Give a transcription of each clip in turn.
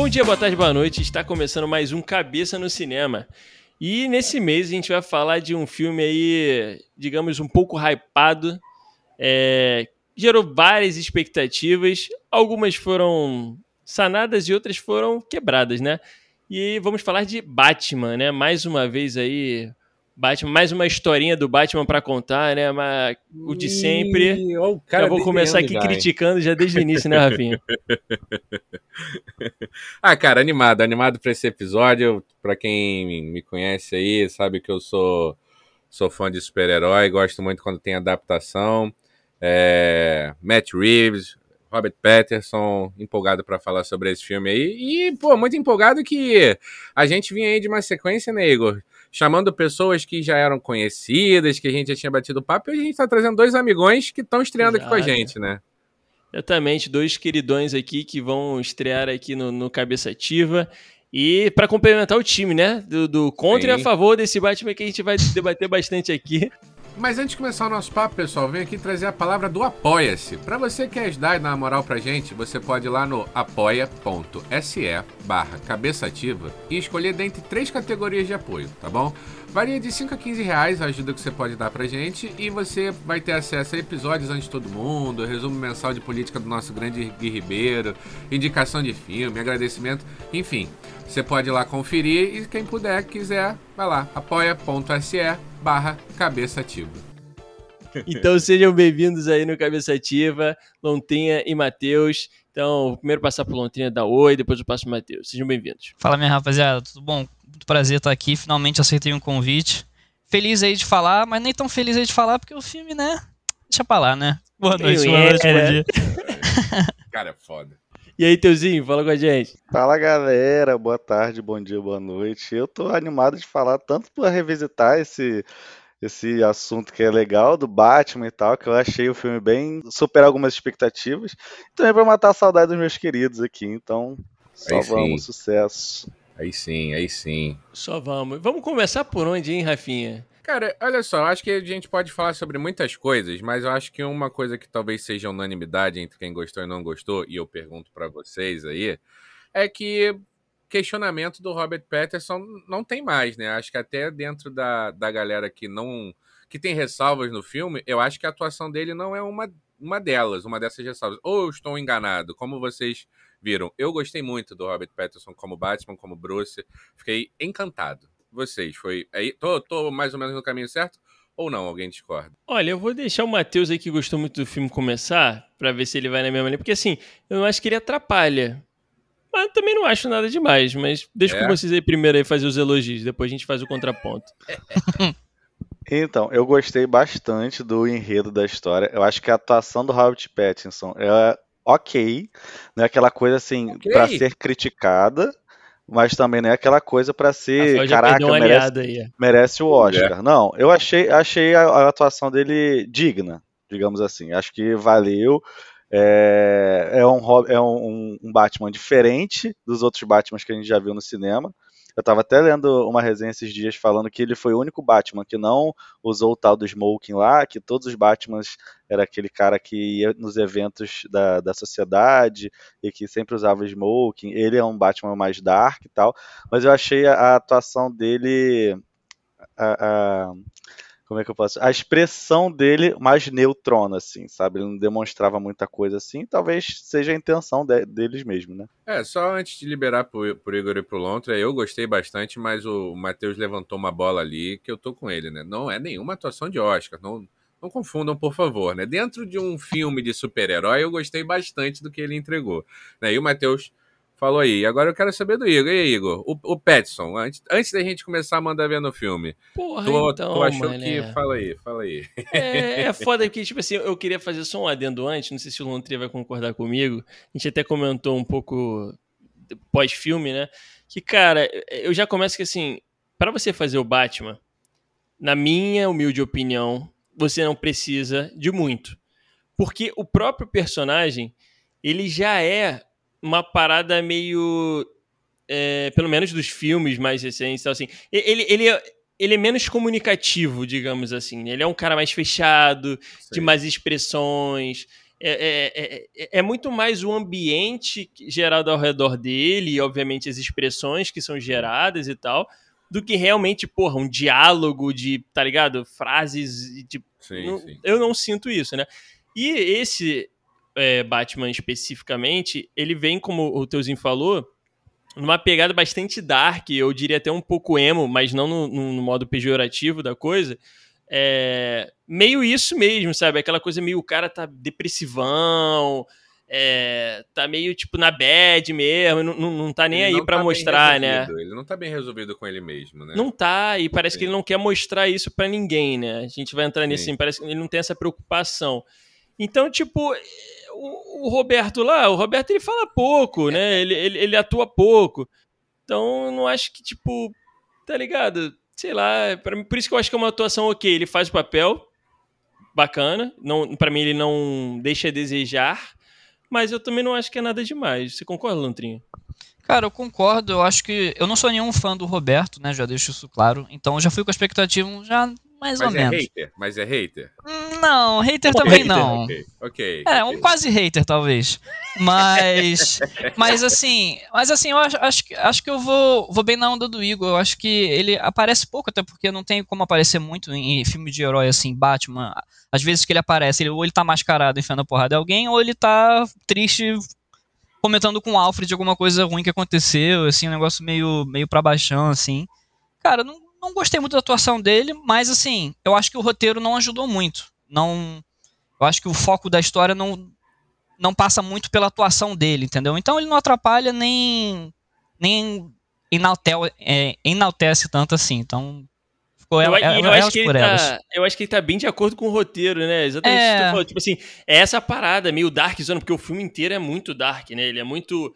Bom dia, boa tarde, boa noite. Está começando mais um Cabeça no Cinema. E nesse mês a gente vai falar de um filme aí, digamos, um pouco hypado. É, gerou várias expectativas. Algumas foram sanadas e outras foram quebradas, né? E vamos falar de Batman, né? Mais uma vez aí Batman, mais uma historinha do Batman para contar, né? Mas, o de sempre. Ih, o já vou começar aqui já, criticando já desde o início, né, Rafinha? ah, cara, animado, animado para esse episódio. Para quem me conhece aí, sabe que eu sou sou fã de super-herói, gosto muito quando tem adaptação. É, Matt Reeves, Robert Patterson, empolgado para falar sobre esse filme aí. E, pô, muito empolgado que a gente vinha aí de uma sequência, né, Igor? Chamando pessoas que já eram conhecidas, que a gente já tinha batido papo, e a gente está trazendo dois amigões que estão estreando Exato. aqui com a gente, né? Exatamente, dois queridões aqui que vão estrear aqui no, no Cabeça Ativa. E para complementar o time, né? Do, do contra Sim. e a favor desse Batman que a gente vai debater bastante aqui. Mas antes de começar o nosso papo, pessoal, venho aqui trazer a palavra do Apoia-se. Para você que quer ajudar e dar uma moral pra gente, você pode ir lá no apoia.se barra cabeçativa e escolher dentre três categorias de apoio, tá bom? Varia de 5 a 15 reais a ajuda que você pode dar pra gente e você vai ter acesso a episódios antes de todo mundo, resumo mensal de política do nosso grande Gui Ribeiro, indicação de filme, agradecimento, enfim. Você pode ir lá conferir e quem puder, quiser, vai lá, apoia.se barra cabeça ativa. Então sejam bem-vindos aí no Cabeça Ativa, Lontrinha e Matheus. Então, primeiro passar por Lontrinha da Oi, depois eu passo pro Matheus. Sejam bem-vindos. Fala minha rapaziada, tudo bom? Muito prazer estar aqui, finalmente aceitei um convite. Feliz aí de falar, mas nem tão feliz aí de falar porque o filme, né? Deixa pra lá, né? Boa noite, boa noite, bom dia. Cara, é foda. E aí, Teuzinho, fala com a gente. Fala, galera. Boa tarde, bom dia, boa noite. Eu tô animado de falar tanto para revisitar esse esse assunto que é legal do Batman e tal, que eu achei o filme bem superar algumas expectativas. E também para matar a saudade dos meus queridos aqui. Então, só aí vamos, sim. sucesso. Aí sim, aí sim. Só vamos. Vamos começar por onde, hein, Rafinha? Cara, olha só, acho que a gente pode falar sobre muitas coisas, mas eu acho que uma coisa que talvez seja unanimidade entre quem gostou e não gostou, e eu pergunto para vocês aí, é que questionamento do Robert Patterson não tem mais, né? Acho que até dentro da, da galera que não que tem ressalvas no filme, eu acho que a atuação dele não é uma, uma delas, uma dessas ressalvas. Ou eu estou enganado, como vocês viram. Eu gostei muito do Robert Patterson como Batman, como Bruce, fiquei encantado vocês? Foi aí, tô, tô mais ou menos no caminho certo? Ou não? Alguém discorda? Olha, eu vou deixar o Matheus aí que gostou muito do filme começar, para ver se ele vai na mesma linha, porque assim, eu não acho que ele atrapalha. Mas também não acho nada demais, mas deixa é. com vocês aí primeiro aí fazer os elogios, depois a gente faz o contraponto. Então, eu gostei bastante do enredo da história. Eu acho que a atuação do Robert Pattinson é ok, não é aquela coisa assim okay. para ser criticada, mas também não é aquela coisa para ser, caraca, merece, merece, o Oscar. É. Não, eu achei, achei a, a, atuação dele digna, digamos assim. Acho que valeu. É, é, um, é um, um Batman diferente dos outros Batmans que a gente já viu no cinema. Eu tava até lendo uma resenha esses dias falando que ele foi o único Batman que não usou o tal do smoking lá, que todos os Batmans era aquele cara que ia nos eventos da, da sociedade e que sempre usava smoking. Ele é um Batman mais dark e tal, mas eu achei a, a atuação dele. A, a, como é que eu posso? A expressão dele mais neutrona, assim, sabe? Ele não demonstrava muita coisa assim. Talvez seja a intenção de, deles mesmo, né? É, só antes de liberar pro, pro Igor e pro Lontra, eu gostei bastante, mas o Matheus levantou uma bola ali que eu tô com ele, né? Não é nenhuma atuação de Oscar, não, não confundam, por favor, né? Dentro de um filme de super-herói, eu gostei bastante do que ele entregou. Né? E o Matheus falou aí. Agora eu quero saber do Igor. E aí, Igor? O, o Petson, antes, antes da gente começar a mandar ver no filme. Porra, tu, então, tu achou mano, que. Fala aí, fala aí. É, é foda porque, tipo assim, eu queria fazer só um adendo antes, não sei se o Lontria vai concordar comigo. A gente até comentou um pouco pós-filme, né? Que, cara, eu já começo que assim, para você fazer o Batman, na minha humilde opinião, você não precisa de muito. Porque o próprio personagem, ele já é uma parada meio. É, pelo menos dos filmes mais recentes. Então, assim, ele, ele, é, ele é menos comunicativo, digamos assim. Ele é um cara mais fechado, Sim. de mais expressões. é, é, é, é, muito mais o ambiente gerado ao redor dele, e obviamente as expressões que são geradas e tal, do que realmente, porra, um diálogo de, tá ligado? Frases. De, sim, não, sim. Eu não sinto isso, né? E esse é, Batman especificamente, ele vem, como o Teuzinho falou, numa pegada bastante dark, eu diria até um pouco emo, mas não no, no modo pejorativo da coisa é, meio isso mesmo, sabe? Aquela coisa meio o cara tá depressivão, é, tá meio tipo na bad mesmo, não, não tá nem ele aí para tá mostrar, né? Ele não tá bem resolvido com ele mesmo, né? Não tá, e parece Sim. que ele não quer mostrar isso para ninguém, né? A gente vai entrar nisso, assim, parece que ele não tem essa preocupação. Então, tipo, o, o Roberto lá, o Roberto ele fala pouco, né? Ele, ele, ele atua pouco. Então, eu não acho que, tipo, tá ligado? sei lá, pra, por isso que eu acho que é uma atuação ok. Ele faz o papel bacana, não, para mim ele não deixa a desejar, mas eu também não acho que é nada demais. Você concorda, Lantrinha? Cara, eu concordo. Eu acho que eu não sou nenhum fã do Roberto, né? Já deixo isso claro. Então eu já fui com a expectativa já mais mas ou é menos. Hater, mas é hater? Não, hater também hater. não. Ok, ok. É, okay. um quase hater, talvez. Mas. mas assim. Mas assim, eu acho, acho, acho que eu vou, vou bem na onda do Igor. Eu acho que ele aparece pouco, até porque não tem como aparecer muito em, em filme de herói assim, Batman. Às vezes que ele aparece, ele, ou ele tá mascarado enfiando a porrada de alguém, ou ele tá triste comentando com o Alfred alguma coisa ruim que aconteceu, assim, um negócio meio, meio pra baixão, assim. Cara, não, não gostei muito da atuação dele, mas assim, eu acho que o roteiro não ajudou muito. Não, eu acho que o foco da história não não passa muito pela atuação dele, entendeu? Então ele não atrapalha nem nem enaltece, é, enaltece tanto assim. Então ficou eu, eu, eu acho que ele tá, eu acho que ele tá bem de acordo com o roteiro, né? Exatamente é... Falou, Tipo assim, é essa parada meio dark zone, porque o filme inteiro é muito dark, né? Ele é muito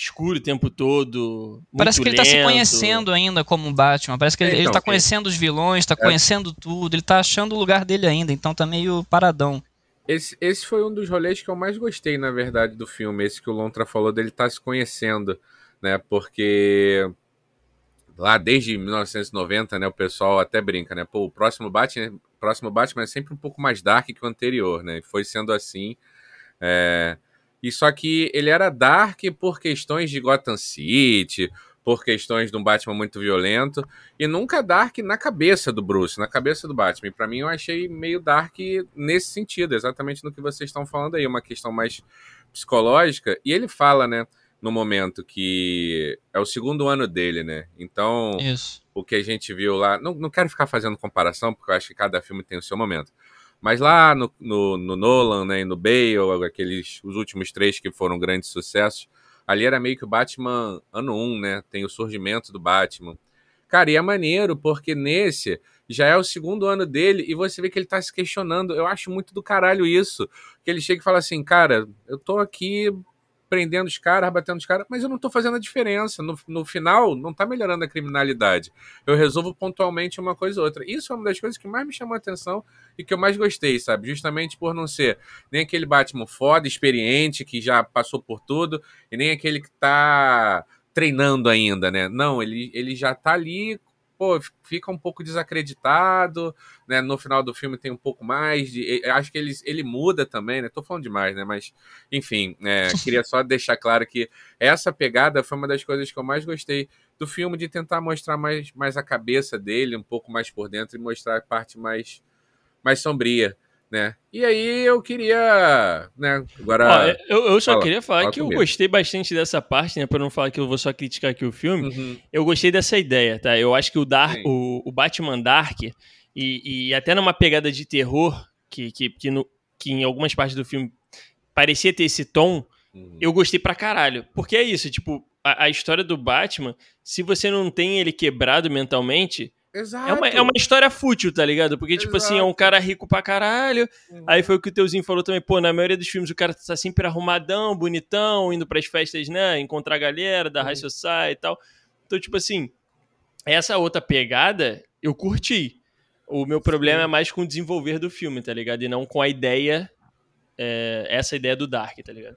escuro o tempo todo. Parece que ele lento. tá se conhecendo ainda como Batman. Parece que ele, então, ele tá conhecendo os vilões, tá é. conhecendo tudo, ele tá achando o lugar dele ainda, então tá meio paradão. Esse, esse foi um dos rolês que eu mais gostei, na verdade, do filme. Esse que o Lontra falou dele tá se conhecendo, né? Porque lá desde 1990, né, o pessoal até brinca, né? Pô, o próximo Batman, próximo Batman é sempre um pouco mais dark que o anterior, né? E foi sendo assim. É... E só que ele era dark por questões de Gotham City, por questões de um Batman muito violento, e nunca dark na cabeça do Bruce, na cabeça do Batman. E pra mim eu achei meio dark nesse sentido, exatamente no que vocês estão falando aí, uma questão mais psicológica. E ele fala, né, no momento que é o segundo ano dele, né? Então, Isso. o que a gente viu lá. Não, não quero ficar fazendo comparação, porque eu acho que cada filme tem o seu momento. Mas lá no, no, no, Nolan, né, no Bale, aqueles, os últimos três que foram grandes sucessos, ali era meio que o Batman ano 1, um, né? Tem o surgimento do Batman. Cara, e é maneiro, porque nesse já é o segundo ano dele e você vê que ele tá se questionando. Eu acho muito do caralho isso. Que ele chega e fala assim, cara, eu tô aqui prendendo os caras, batendo os caras, mas eu não estou fazendo a diferença. No, no final, não está melhorando a criminalidade. Eu resolvo pontualmente uma coisa ou outra. Isso é uma das coisas que mais me chamou a atenção e que eu mais gostei, sabe? Justamente por não ser nem aquele Batman foda, experiente, que já passou por tudo, e nem aquele que está treinando ainda, né? Não, ele, ele já está ali pô, fica um pouco desacreditado, né? No final do filme tem um pouco mais de. Acho que ele, ele muda também, né? Tô falando demais, né? Mas, enfim, é, queria só deixar claro que essa pegada foi uma das coisas que eu mais gostei do filme, de tentar mostrar mais, mais a cabeça dele, um pouco mais por dentro, e mostrar a parte mais, mais sombria né? E aí eu queria, né, agora... Ó, eu, eu, só fala, queria falar que eu gostei bastante dessa parte, né, para não falar que eu vou só criticar aqui o filme, uhum. eu gostei dessa ideia, tá? Eu acho que o, Dark, o, o, Batman Dark, e, e, até numa pegada de terror, que, que, que, no, que em algumas partes do filme parecia ter esse tom, uhum. eu gostei pra caralho. Porque é isso, tipo, a, a história do Batman, se você não tem ele quebrado mentalmente Exato. É uma, é uma história fútil, tá ligado? Porque, Exato. tipo assim, é um cara rico pra caralho. Uhum. Aí foi o que o Teuzinho falou também, pô, na maioria dos filmes o cara tá sempre arrumadão, bonitão, indo pras festas, né? Encontrar a galera da uhum. High Society e tal. Então, tipo assim, essa outra pegada eu curti. O meu problema Sim. é mais com o desenvolver do filme, tá ligado? E não com a ideia é, essa ideia do Dark, tá ligado?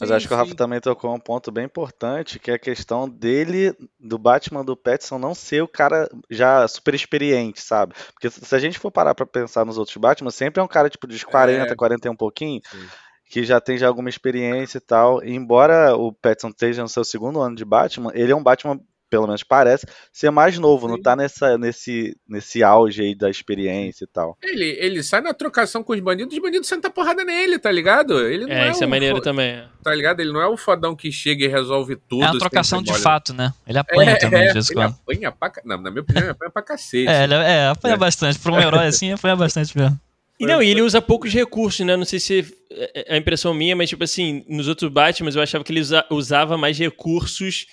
Mas acho sim. que o Rafa também tocou um ponto bem importante, que é a questão dele, do Batman do Petson, não ser o cara já super experiente, sabe? Porque se a gente for parar pra pensar nos outros Batman, sempre é um cara tipo de 40, é. 40 e um pouquinho. Sim. que já tem já alguma experiência e tal. E embora o Pattinson esteja no seu segundo ano de Batman, ele é um Batman pelo menos parece, ser mais novo, Sim. não tá nessa, nesse, nesse auge aí da experiência e tal. Ele, ele sai na trocação com os bandidos, os bandidos sentam porrada nele, tá ligado? Ele é, é, isso é maneiro também. Tá ligado? Ele não é o fodão que chega e resolve tudo. É uma trocação de fato, né? Ele apanha é, também, de vez Ele apanha pra... Não, na minha opinião, ele apanha pra cacete. É, ele, é apanha é. bastante. Pra um herói assim, apanha bastante mesmo. E não, e ele usa poucos recursos, né? Não sei se é, é a impressão minha, mas tipo assim, nos outros Batman eu achava que ele usava mais recursos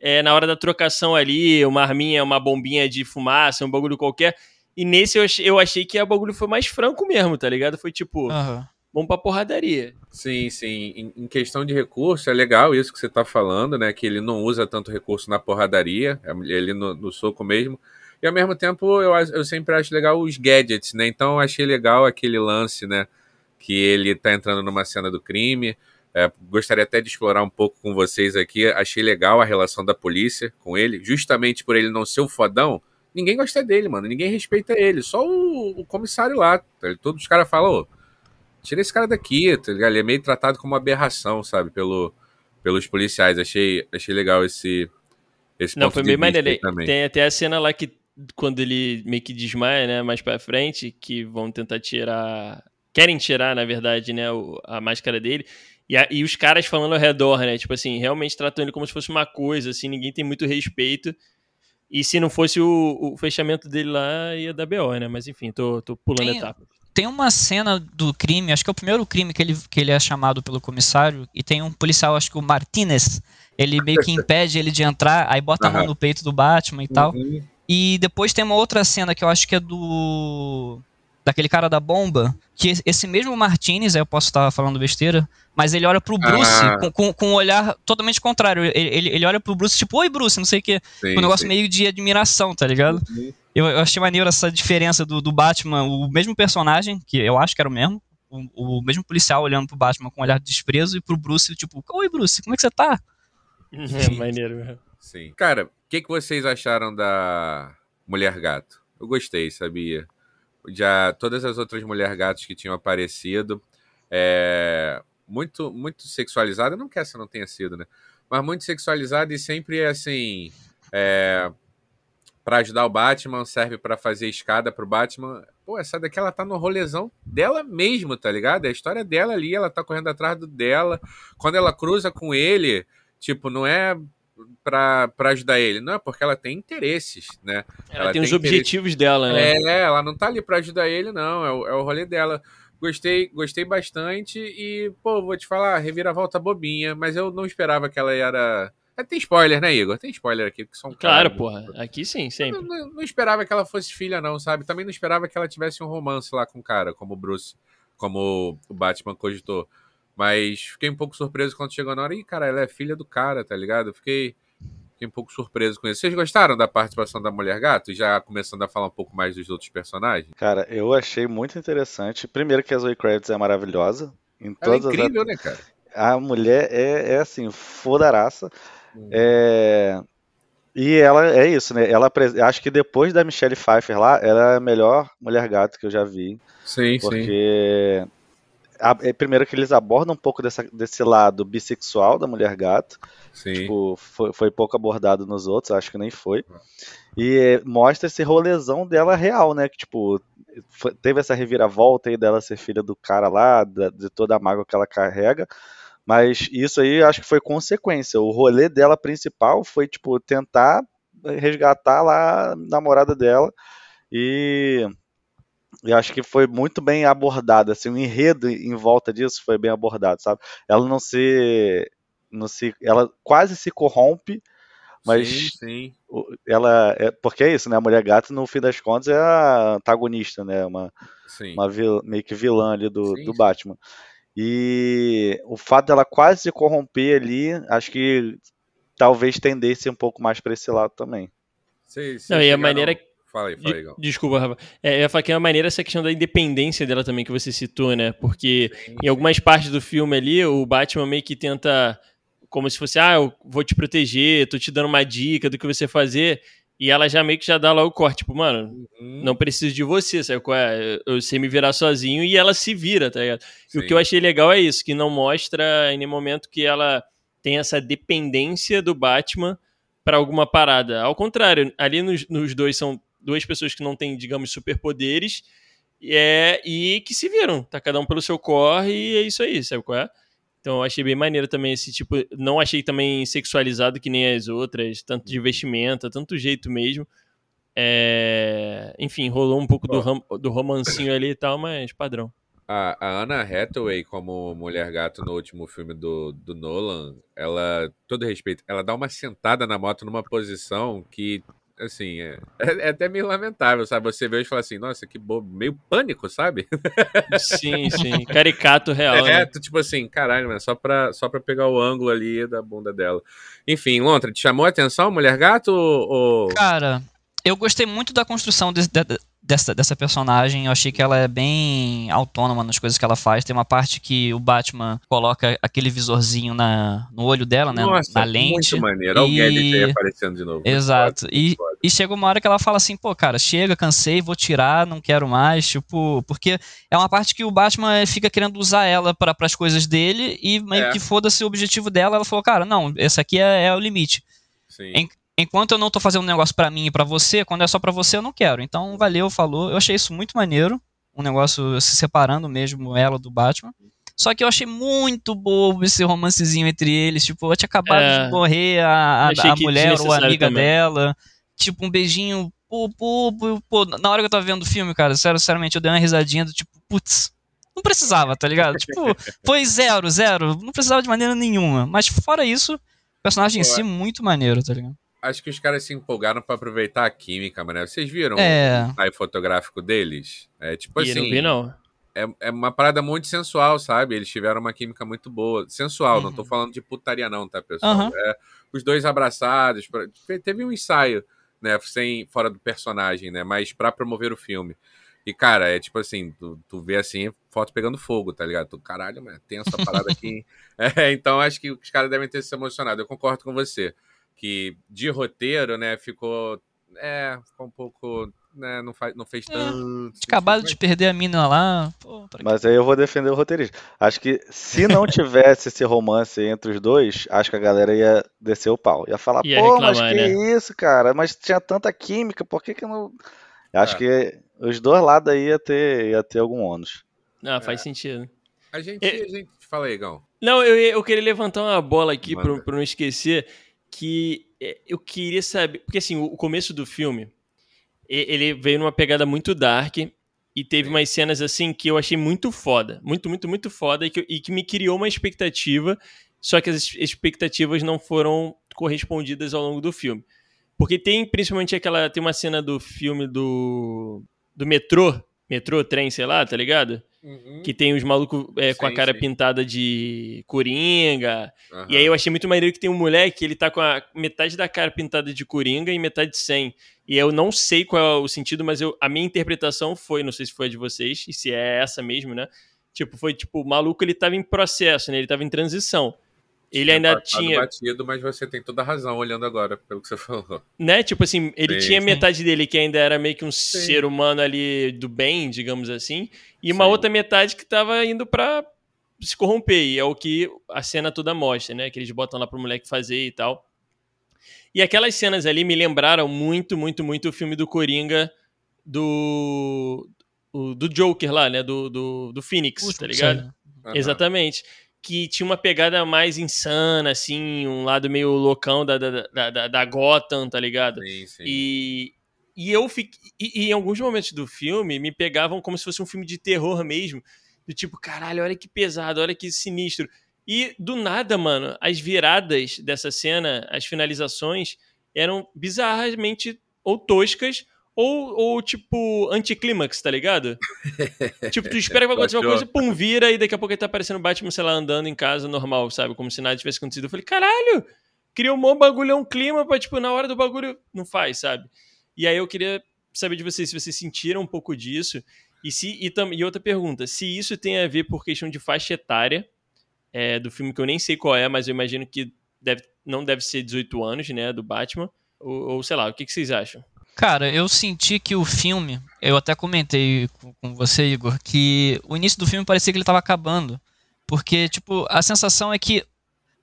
é, na hora da trocação ali, uma arminha, uma bombinha de fumaça, um bagulho qualquer. E nesse eu achei, eu achei que o bagulho foi mais franco mesmo, tá ligado? Foi tipo, uhum. vamos pra porradaria. Sim, sim. Em, em, questão de recurso, é legal isso que você tá falando, né? Que ele não usa tanto recurso na porradaria, é, ele no, no soco mesmo. E ao mesmo tempo, eu, eu sempre acho legal os gadgets, né? Então eu achei legal aquele lance, né? Que ele tá entrando numa cena do crime. É, gostaria até de explorar um pouco com vocês aqui. Achei legal a relação da polícia com ele, justamente por ele não ser o fodão. Ninguém gosta dele, mano. Ninguém respeita ele. Só o, o comissário lá. Tá? Todos os caras falam: tira esse cara daqui. Tá Ele é meio tratado como uma aberração, sabe? Pelo, pelos policiais. Achei, achei legal esse, esse Não, foi meio maneiro. Tem até a cena lá que, quando ele meio que desmaia, né? Mais pra frente, que vão tentar tirar. Querem tirar, na verdade, né? A máscara dele. E, a, e os caras falando ao redor, né? Tipo assim, realmente tratando ele como se fosse uma coisa, assim, ninguém tem muito respeito. E se não fosse o, o fechamento dele lá, ia dar BO, né? Mas enfim, tô, tô pulando tem, etapa. Tem uma cena do crime, acho que é o primeiro crime que ele, que ele é chamado pelo comissário, e tem um policial, acho que o Martinez, ele meio que impede ele de entrar, aí bota uhum. a mão no peito do Batman e tal. Uhum. E depois tem uma outra cena que eu acho que é do daquele cara da bomba, que esse mesmo Martinez, eu posso estar falando besteira, mas ele olha pro Bruce ah. com, com, com, um olhar totalmente contrário. Ele, ele, ele, olha pro Bruce, tipo, oi Bruce, não sei o quê. Sim, um negócio sim. meio de admiração, tá ligado? Uhum. Eu, eu, achei maneiro essa diferença do, do Batman, o mesmo personagem, que eu acho que era o mesmo, o, o mesmo policial olhando pro Batman com um olhar de desprezo, e pro Bruce, tipo, oi Bruce, como é que você tá? É maneiro mesmo. Sim. Cara, o que, que vocês acharam da Mulher Gato? Eu gostei, sabia? Já todas as outras mulher gatos que tinham aparecido, é, muito muito sexualizada, não que essa não tenha sido, né? Mas muito sexualizada e sempre assim, é, para ajudar o Batman, serve para fazer escada pro Batman. Pô, essa daqui ela tá no rolezão dela mesmo, tá ligado? É a história dela ali, ela tá correndo atrás do dela. Quando ela cruza com ele, tipo, não é para ajudar ele. Não é porque ela tem interesses, né? Ela, ela tem, tem, os objetivos dela, né? É, ela não tá ali para ajudar ele, não. É o, é o rolê dela. Gostei, gostei bastante e, pô, vou te falar, reviravolta bobinha, mas eu não esperava que ela era. É, tem spoiler, né, Igor? Tem spoiler aqui, que são Claro, porra. Aqui sim, sempre. Não, não, não, esperava que ela fosse filha, não, sabe? Também não esperava que ela tivesse um romance lá com o cara, como o Bruce, como o Batman cogitou. Mas fiquei um pouco surpreso quando chegou na hora. Ih, cara, ela é filha do cara, tá ligado? Fiquei, fiquei um pouco surpreso com isso. Vocês gostaram da participação da Mulher Gato? Já começando a falar um pouco mais dos outros personagens? Cara, eu achei muito interessante. Primeiro que a Zoe Kravitz é maravilhosa. Em ela é incrível, as... né, cara? A mulher é, é assim, fodaraça. Hum. É... E ela é isso, né? Ela acho que depois da Michelle Pfeiffer lá, ela é a melhor mulher gato que eu já vi. Sim, porque sim a, é, primeiro que eles abordam um pouco dessa, desse lado bissexual da mulher gato. Sim. Tipo, foi, foi pouco abordado nos outros, acho que nem foi. E é, mostra esse rolezão dela real, né? Que, tipo, foi, teve essa reviravolta aí dela ser filha do cara lá, da, de toda a mágoa que ela carrega. Mas isso aí acho que foi consequência. O rolê dela principal foi, tipo, tentar resgatar lá a namorada dela. E eu acho que foi muito bem abordado, assim, o enredo em volta disso foi bem abordado, sabe? Ela não se, não se, ela quase se corrompe, mas sim, sim. ela, é, porque é isso, né? A mulher gata no fim das contas é a antagonista, né? Uma, sim. uma vil, meio que vilã ali do, sim, do Batman. E o fato dela quase se corromper ali, acho que talvez tendesse um pouco mais para esse lado também. Sim, sim, não, e a maneira que Fala aí, fala aí, Gal. Desculpa, Rafa. É, eu ia falar que é uma maneira essa questão da independência dela também que você citou, né? Porque sim, em algumas partes do filme ali, o Batman meio que tenta, como se fosse, ah, eu vou te proteger, tô te dando uma dica do que você fazer. E ela já meio que já dá lá o corte, tipo, mano, uhum. não preciso de você, sabe qual é? Eu sei me virar sozinho e ela se vira, tá ligado? Sim. E o que eu achei legal é isso, que não mostra em nenhum momento que ela tem essa dependência do Batman para alguma parada. Ao contrário, ali nos, nos, dois são duas pessoas que não têm, digamos, superpoderes é, e que se viram, tá cada um pelo seu corre e é isso aí, sabe qual é? Então eu achei bem maneiro também esse tipo. Não achei também sexualizado que nem as outras, tanto de vestimenta, tanto jeito mesmo. É... Enfim, rolou um pouco do, rom... do romancinho ali e tal, mas padrão. A, a Anna Hathaway, como mulher gato no último filme do, do Nolan, ela, todo respeito, ela dá uma sentada na moto numa posição que assim, é, é, até meio lamentável, sabe? Você vê e fala assim, nossa, que bobo, meio pânico, sabe? Sim, sim, caricato real. É, né? tipo assim, caralho, mano, só pra, só pra pegar o ângulo ali da bunda dela. Enfim, Lontra, te chamou a atenção Mulher Gato ou... Cara, eu gostei muito da construção de, de, dessa, dessa personagem. Eu achei que ela é bem autônoma nas coisas que ela faz. Tem uma parte que o Batman coloca aquele visorzinho na, no olho dela, né? Nossa, na lente. Muito maneiro. E... Olha o aparecendo de novo. Exato. E, e chega uma hora que ela fala assim, pô, cara, chega, cansei, vou tirar, não quero mais. Tipo, porque é uma parte que o Batman fica querendo usar ela para as coisas dele e meio é. que foda-se o objetivo dela. Ela falou, cara, não, esse aqui é, é o limite. Sim. Enquanto eu não tô fazendo um negócio para mim e para você, quando é só para você eu não quero. Então, valeu, falou. Eu achei isso muito maneiro, um negócio se separando mesmo ela do Batman. Só que eu achei muito bobo esse romancezinho entre eles. Tipo, eu tinha acabado é, de morrer a, a, a mulher ou a amiga também. dela. Tipo, um beijinho. Pô, pô, pô, pô, Na hora que eu tava vendo o filme, cara, sério, sinceramente, eu dei uma risadinha do tipo, putz, não precisava, tá ligado? tipo, foi zero, zero. Não precisava de maneira nenhuma. Mas fora isso, o personagem em si, muito maneiro, tá ligado? Acho que os caras se empolgaram para aproveitar a química, mano. Vocês viram é. o ensaio fotográfico deles? É tipo e assim. Não vi, não. É, é uma parada muito sensual, sabe? Eles tiveram uma química muito boa. Sensual, uhum. não tô uhum. falando de putaria, não, tá, pessoal? Uhum. É, os dois abraçados. Pra... Teve um ensaio, né? Sem, fora do personagem, né? Mas para promover o filme. E, cara, é tipo assim, tu, tu vê assim, foto pegando fogo, tá ligado? Tu, caralho, mano, tem essa parada aqui. é, então acho que os caras devem ter se emocionado. Eu concordo com você que de roteiro, né, ficou. É, ficou um pouco. Né, não, faz, não fez é, tanto. Acabado de perder a mina lá. Pô, Mas aí eu vou defender o roteirista. Acho que se não tivesse esse romance entre os dois, acho que a galera ia descer o pau. Ia falar, ia pô, mas que né? isso, cara? Mas tinha tanta química, por que que não. Acho é. que os dois lados aí ia ter, ia ter algum ônus. Ah, faz é. sentido. A gente, a gente. Fala aí, Gão. Não, eu, eu queria levantar uma bola aqui para não esquecer que é, eu queria saber. Porque assim, o começo do filme ele veio numa pegada muito dark e teve umas cenas assim que eu achei muito foda. Muito, muito, muito foda e que, e que me criou uma expectativa, só que as expectativas não foram correspondidas ao longo do filme. Porque tem principalmente aquela. Tem uma cena do filme do. do metrô, metrô, trem, sei lá, tá ligado? Uhum. Que tem os malucos é, com a cara sim. pintada de coringa. Uhum. E aí eu achei muito maneiro que tem um moleque, ele tá com a metade da cara pintada de coringa e metade sem. E eu não sei qual é o sentido, mas eu, a minha interpretação foi, não sei se foi a de vocês, e se é essa mesmo, né? Tipo, foi tipo, o maluco ele tava em processo, né? Ele tava em transição. Ele ainda tinha. batido, mas você tem toda a razão olhando agora, pelo que você falou. Né? Tipo assim, ele sim, tinha sim. metade dele que ainda era meio que um sim. ser humano ali do bem, digamos assim, e uma outra metade que tava indo pra se corromper. E é o que a cena toda mostra, né? Que eles botam lá pro moleque fazer e tal. E aquelas cenas ali me lembraram muito, muito, muito o filme do Coringa do. do Joker lá, né? Do, do, do Phoenix, tá ligado? Uhum. Exatamente que tinha uma pegada mais insana, assim, um lado meio loucão da, da, da, da Gotham, tá ligado? Sim, sim. E, e eu fiquei. E, e, em alguns momentos do filme me pegavam como se fosse um filme de terror mesmo. Do tipo, caralho, olha que pesado, olha que sinistro. E do nada, mano, as viradas dessa cena, as finalizações, eram bizarramente ou toscas ou, ou tipo, anticlímax, tá ligado? tipo, tu espera que vai acontecer uma coisa, pum, vira, e daqui a pouco ele tá aparecendo o Batman, sei lá, andando em casa normal, sabe? Como se nada tivesse acontecido. Eu falei, caralho! Criou um bom bagulho, é um clima pra, tipo, na hora do bagulho, não faz, sabe? E aí eu queria saber de vocês se vocês sentiram um pouco disso. E, se, e, tam, e outra pergunta, se isso tem a ver por questão de faixa etária é, do filme, que eu nem sei qual é, mas eu imagino que deve, não deve ser 18 anos, né, do Batman. Ou, ou sei lá, o que, que vocês acham? Cara, eu senti que o filme, eu até comentei com você, Igor, que o início do filme parecia que ele estava acabando. Porque, tipo, a sensação é que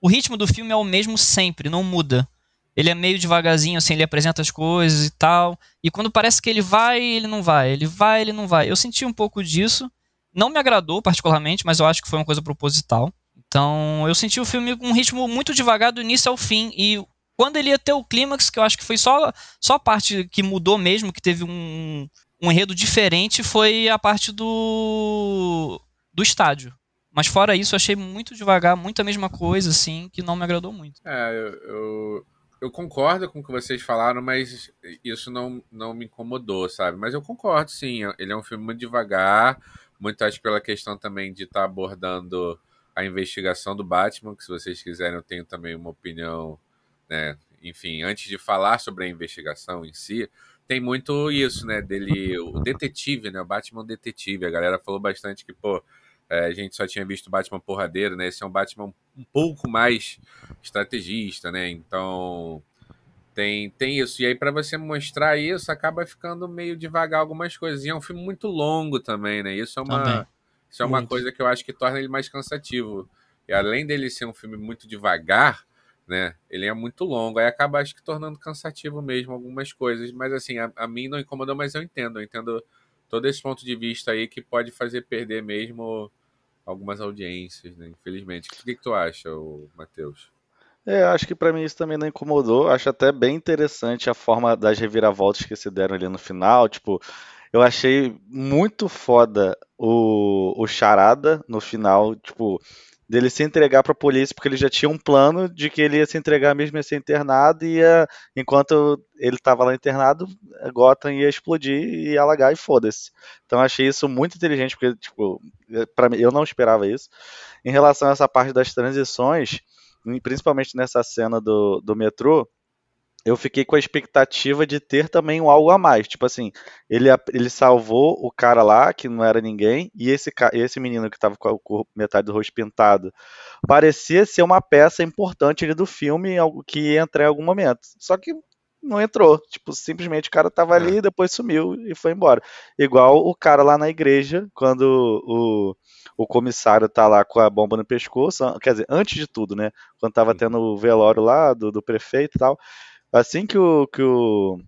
o ritmo do filme é o mesmo sempre, não muda. Ele é meio devagarzinho, assim, ele apresenta as coisas e tal. E quando parece que ele vai, ele não vai. Ele vai, ele não vai. Eu senti um pouco disso. Não me agradou particularmente, mas eu acho que foi uma coisa proposital. Então, eu senti o filme com um ritmo muito devagar do início ao fim. E quando ele ia ter o clímax, que eu acho que foi só, só a parte que mudou mesmo, que teve um, um enredo diferente, foi a parte do, do estádio. Mas fora isso, eu achei muito devagar, muito a mesma coisa, assim, que não me agradou muito. É, eu, eu, eu, concordo com o que vocês falaram, mas isso não, não me incomodou, sabe? Mas eu concordo, sim. Ele é um filme muito devagar, muito acho pela questão também de estar tá abordando a investigação do Batman, que se vocês quiserem eu tenho também uma opinião, né? Enfim, antes de falar sobre a investigação em si, tem muito isso, né? Dele, o detetive, né? O Batman detetive. A galera falou bastante que, pô, é, a gente só tinha visto Batman porradeiro, né? Esse é um Batman um pouco mais estrategista, né? Então tem, tem isso. E aí, para você mostrar isso, acaba ficando meio devagar algumas coisas. E é um filme muito longo também, né? Isso é uma, isso é uma coisa que eu acho que torna ele mais cansativo. E além dele ser um filme muito devagar, né? Ele é muito longo. Aí acaba, acho que, tornando cansativo mesmo algumas coisas. Mas assim, a, a mim não incomodou, mas eu entendo. Eu entendo todo esse ponto de vista aí que pode fazer perder mesmo algumas audiências, né? Infelizmente. O que, que tu acha, Matheus? É, acho que para mim isso também não incomodou. Acho até bem interessante a forma das reviravoltas que se deram ali no final. Tipo, eu achei muito foda o, o Charada no final. Tipo, dele se entregar para a polícia, porque ele já tinha um plano de que ele ia se entregar mesmo ia ser internado e ia, enquanto ele estava lá internado, Gotham ia explodir e alagar e foda-se. Então achei isso muito inteligente, porque tipo, para mim eu não esperava isso. Em relação a essa parte das transições, principalmente nessa cena do, do metrô, eu fiquei com a expectativa de ter também um algo a mais. Tipo assim, ele, ele salvou o cara lá, que não era ninguém, e esse, esse menino que tava com a metade do rosto pintado parecia ser uma peça importante ali do filme, algo que ia entrar em algum momento. Só que não entrou. Tipo, simplesmente o cara tava é. ali, depois sumiu e foi embora. Igual o cara lá na igreja, quando o, o comissário tá lá com a bomba no pescoço, quer dizer, antes de tudo, né? Quando tava tendo o velório lá do, do prefeito e tal Assim que o, que o,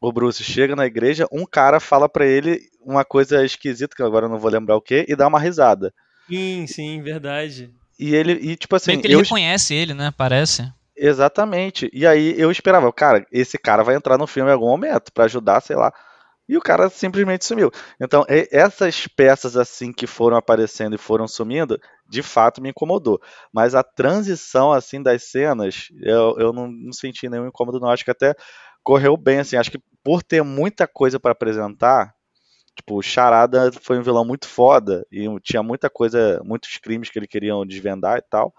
o Bruce chega na igreja, um cara fala para ele uma coisa esquisita, que agora eu não vou lembrar o que, e dá uma risada. Sim, sim, verdade. E ele, e tipo assim. Meio que ele eu... reconhece ele, né? Parece. Exatamente. E aí eu esperava, cara, esse cara vai entrar no filme em algum momento para ajudar, sei lá. E o cara simplesmente sumiu. Então, essas peças assim que foram aparecendo e foram sumindo, de fato me incomodou. Mas a transição assim das cenas, eu, eu não, não senti nenhum incômodo, não. Acho que até correu bem, assim. Acho que por ter muita coisa para apresentar, tipo, Charada foi um vilão muito foda e tinha muita coisa, muitos crimes que ele queriam desvendar e tal.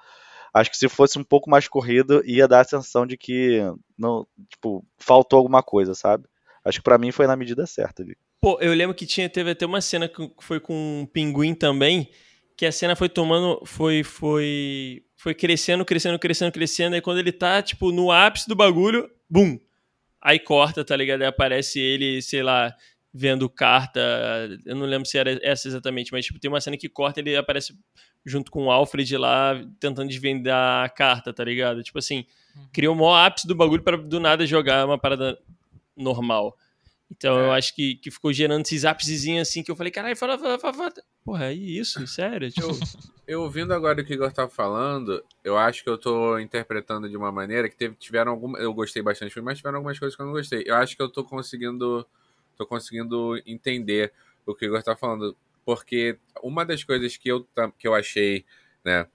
Acho que se fosse um pouco mais corrido, ia dar a sensação de que não, tipo, faltou alguma coisa, sabe? Acho que para mim foi na medida certa. Pô, eu lembro que tinha, teve até uma cena que foi com um pinguim também, que a cena foi tomando, foi, foi, foi crescendo, crescendo, crescendo, crescendo, e quando ele tá, tipo, no ápice do bagulho, bum! Aí corta, tá ligado? Aí aparece ele, sei lá, vendo carta, eu não lembro se era essa exatamente, mas tipo, tem uma cena que corta ele aparece junto com o Alfred lá, tentando desvendar a carta, tá ligado? Tipo assim, uhum. criou o maior ápice do bagulho para do nada jogar uma parada normal. Então é. eu acho que, que ficou gerando esses ápicezinhos assim que eu falei, caralho, fala, fala, fala, fala. Porra, é isso? Sério? Tipo... Eu, eu ouvindo agora o que o Igor tá falando, eu acho que eu tô interpretando de uma maneira que teve, tiveram algumas. Eu gostei bastante do filme, mas tiveram algumas coisas que eu não gostei. Eu acho que eu tô conseguindo. tô conseguindo entender o que o Igor tá falando. Porque uma das coisas que eu, que eu achei, né?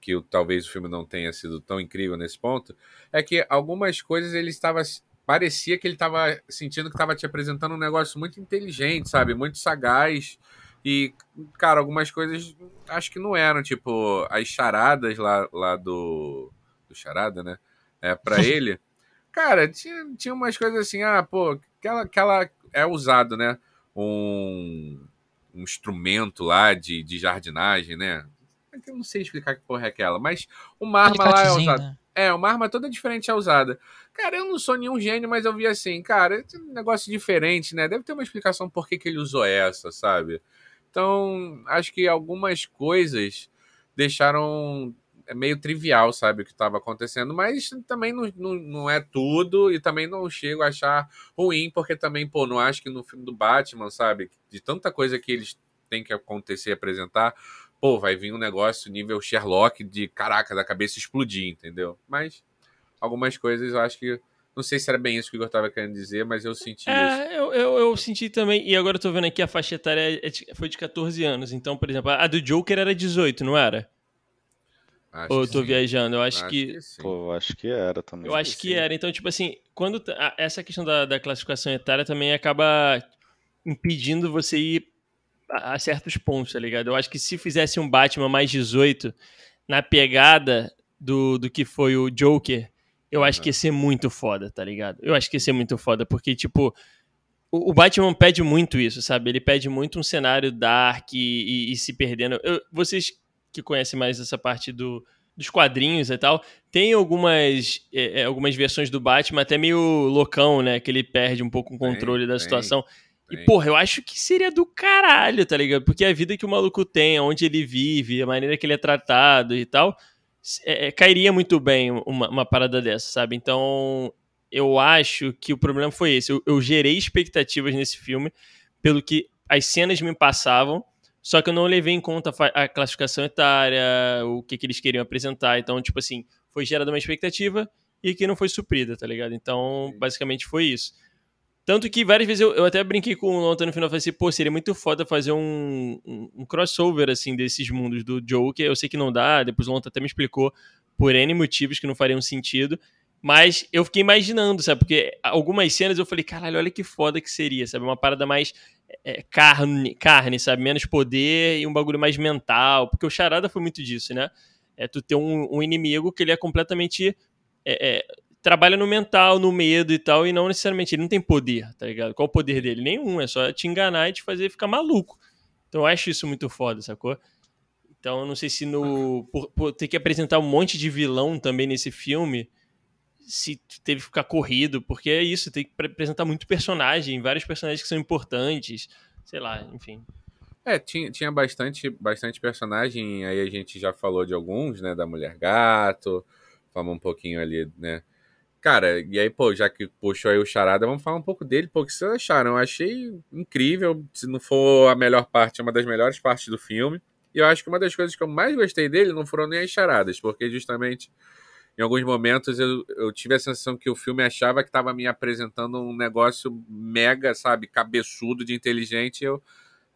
Que talvez o filme não tenha sido tão incrível nesse ponto, é que algumas coisas ele estava parecia que ele estava sentindo que estava te apresentando um negócio muito inteligente, sabe? Muito sagaz. E, cara, algumas coisas acho que não eram, tipo, as charadas lá, lá do. Do charada, né? É, pra ele. Cara, tinha, tinha umas coisas assim, ah, pô, aquela, aquela é usado, né? Um, um instrumento lá de, de jardinagem, né? Eu não sei explicar que porra é aquela, mas uma arma lá é usada. Né? É, uma arma toda diferente é usada. Cara, eu não sou nenhum gênio, mas eu vi assim, cara, é um negócio diferente, né? Deve ter uma explicação por que, que ele usou essa, sabe? Então, acho que algumas coisas deixaram é meio trivial, sabe, o que estava acontecendo, mas também não, não, não, é tudo e também não chego a achar ruim, porque também, pô, não acho que no filme do Batman, sabe, de tanta coisa que eles têm que acontecer e apresentar, pô, vai vir um negócio nível Sherlock de caraca, da cabeça explodir, entendeu? Mas algumas coisas eu acho que. Não sei se era bem isso que eu estava querendo dizer, mas eu senti é, isso. Eu, eu, eu, senti também, e agora eu tô vendo aqui a faixa etária é foi de 14 anos. Então, por exemplo, a do Joker era 18, não era? Acho Ou eu tô sim. viajando? Eu acho, acho que. que Pô, eu acho que era também. Eu acho que, que era. Então, tipo assim, quando essa questão da, da classificação etária também acaba impedindo você ir a certos pontos, tá ligado? Eu acho que se fizesse um Batman mais 18 na pegada do, do que foi o Joker, eu acho que ia ser muito foda, tá ligado? Eu acho que ia ser muito foda, porque, tipo, o, o Batman pede muito isso, sabe? Ele pede muito um cenário dark e, e, e se perdendo. Eu, vocês que conhecem mais essa parte do, dos quadrinhos e tal, tem algumas, é, é algumas versões do Batman até meio loucão, né? Que ele perde um pouco o controle tem, da situação. Tem. E, porra, eu acho que seria do caralho, tá ligado? Porque a vida que o maluco tem, onde ele vive, a maneira que ele é tratado e tal, é, é, cairia muito bem uma, uma, parada dessa, sabe? Então, eu acho que o problema foi esse. Eu, eu gerei expectativas nesse filme pelo que as cenas me passavam, só que eu não levei em conta a classificação etária, o que, que eles queriam apresentar. Então, tipo assim, foi gerada uma expectativa e que não foi suprida, tá ligado? Então, basicamente foi isso. Tanto que várias vezes eu, eu até brinquei com o no final, falei assim, pô, seria muito foda fazer um, um, um, crossover, assim, desses mundos do Joker. Eu sei que não dá, depois o Lonta até me explicou por N motivos que não fariam sentido. Mas eu fiquei imaginando, sabe? Porque algumas cenas eu falei, caralho, olha que foda que seria, sabe? Uma parada mais é, carne, carne, sabe? Menos poder e um bagulho mais mental. Porque o Charada foi muito disso, né? É tu ter um, um inimigo que ele é completamente é, é, trabalha no mental, no medo e tal, e não necessariamente ele não tem poder, tá ligado? Qual o poder dele? Nenhum, é só te enganar e te fazer ficar maluco. Então eu acho isso muito foda, sacou? Então eu não sei se no. Por, por ter que apresentar um monte de vilão também nesse filme, se teve que ficar corrido, porque é isso, tem que apresentar muito personagem, vários personagens que são importantes, sei lá, enfim. É, tinha, tinha bastante, bastante personagem, aí a gente já falou de alguns, né, da Mulher Gato, falamos um pouquinho ali, né, Cara, e aí, pô, já que puxou aí o Charada, vamos falar um pouco dele, pô, o que vocês acharam? Eu achei incrível, se não for a melhor parte, é uma das melhores partes do filme. E eu acho que uma das coisas que eu mais gostei dele não foram nem as charadas, porque justamente em alguns momentos eu, eu tive a sensação que o filme achava que estava me apresentando um negócio mega, sabe, cabeçudo de inteligente. eu,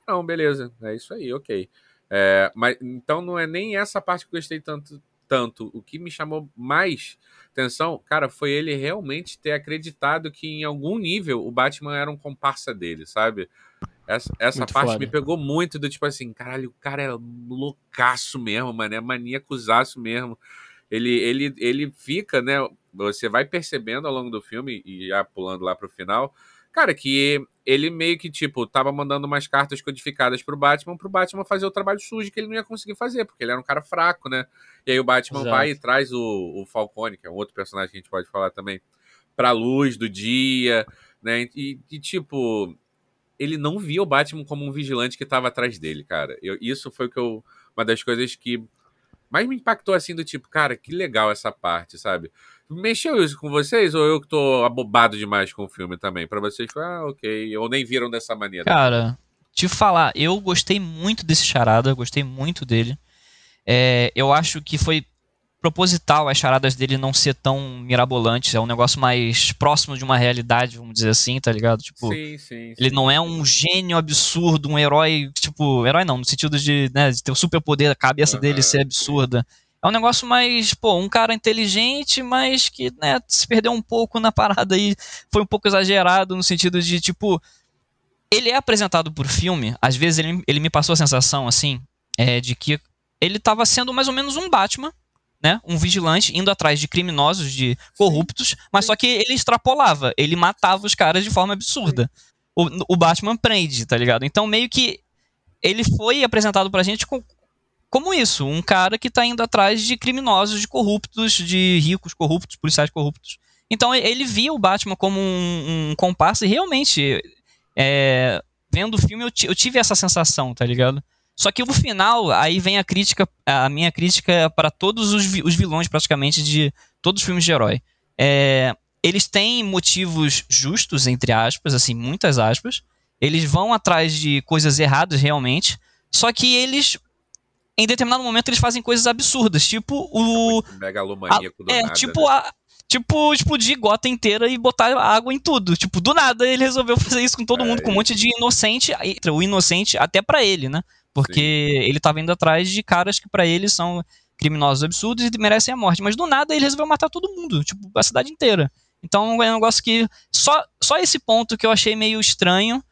não, beleza, é isso aí, ok. É, mas então não é nem essa parte que eu gostei tanto. Tanto o que me chamou mais atenção, cara, foi ele realmente ter acreditado que em algum nível o Batman era um comparsa dele, sabe? Essa, essa parte foda. me pegou muito do tipo assim, caralho, o cara é loucaço mesmo, mano, é maníacozaço mesmo. Ele, ele, ele fica, né? Você vai percebendo ao longo do filme, e já pulando lá pro final, Cara, que ele meio que, tipo, tava mandando umas cartas codificadas pro Batman, pro Batman fazer o trabalho sujo que ele não ia conseguir fazer, porque ele era um cara fraco, né? E aí o Batman Exato. vai e traz o, o Falcone, que é um outro personagem que a gente pode falar também, pra luz do dia, né? E, e tipo, ele não via o Batman como um vigilante que tava atrás dele, cara. Eu, isso foi que eu, uma das coisas que mais me impactou assim do tipo, cara, que legal essa parte, sabe? Mexeu isso com vocês ou eu que tô abobado demais com o filme também? Para vocês, ah, ok. Ou nem viram dessa maneira? Cara, te falar, eu gostei muito desse charada, gostei muito dele. É, eu acho que foi proposital as charadas dele não ser tão mirabolantes, é um negócio mais próximo de uma realidade, vamos dizer assim, tá ligado? Tipo, sim, sim, ele sim. não é um gênio absurdo, um herói, tipo, herói não, no sentido de, né, de ter o superpoder, a cabeça uhum, dele ser absurda. É um negócio mais, pô, um cara inteligente, mas que, né, se perdeu um pouco na parada aí, foi um pouco exagerado no sentido de, tipo, ele é apresentado por filme, às vezes ele, ele me passou a sensação, assim, é, de que ele estava sendo mais ou menos um Batman, né, um vigilante indo atrás de criminosos, de corruptos, mas só que ele extrapolava, ele matava os caras de forma absurda. O, o Batman prende, tá ligado? Então meio que ele foi apresentado pra gente com, como isso, um cara que está indo atrás de criminosos, de corruptos, de ricos corruptos, policiais corruptos. Então ele via o Batman como um, um comparsa e realmente, é, vendo o filme, eu, eu, tive essa sensação, tá ligado? Só que no final, aí vem a crítica, a minha crítica para todos os, os vilões, praticamente, de todos os filmes de herói. É, eles têm motivos justos, entre aspas, assim, muitas aspas. Eles vão atrás de coisas erradas, realmente. Só que eles em determinado momento eles fazem coisas absurdas, tipo o. Megalomaníaco do é, nada, tipo né? a. Tipo, explodir gota inteira e botar água em tudo. Tipo, do nada ele resolveu fazer isso com todo é, mundo, com um monte de inocente. O inocente até para ele, né? Porque Sim. ele tava indo atrás de caras que para ele são criminosos absurdos e merecem a morte. Mas do nada ele resolveu matar todo mundo, tipo, a cidade inteira. Então é um negócio que. Só, só esse ponto que eu achei meio estranho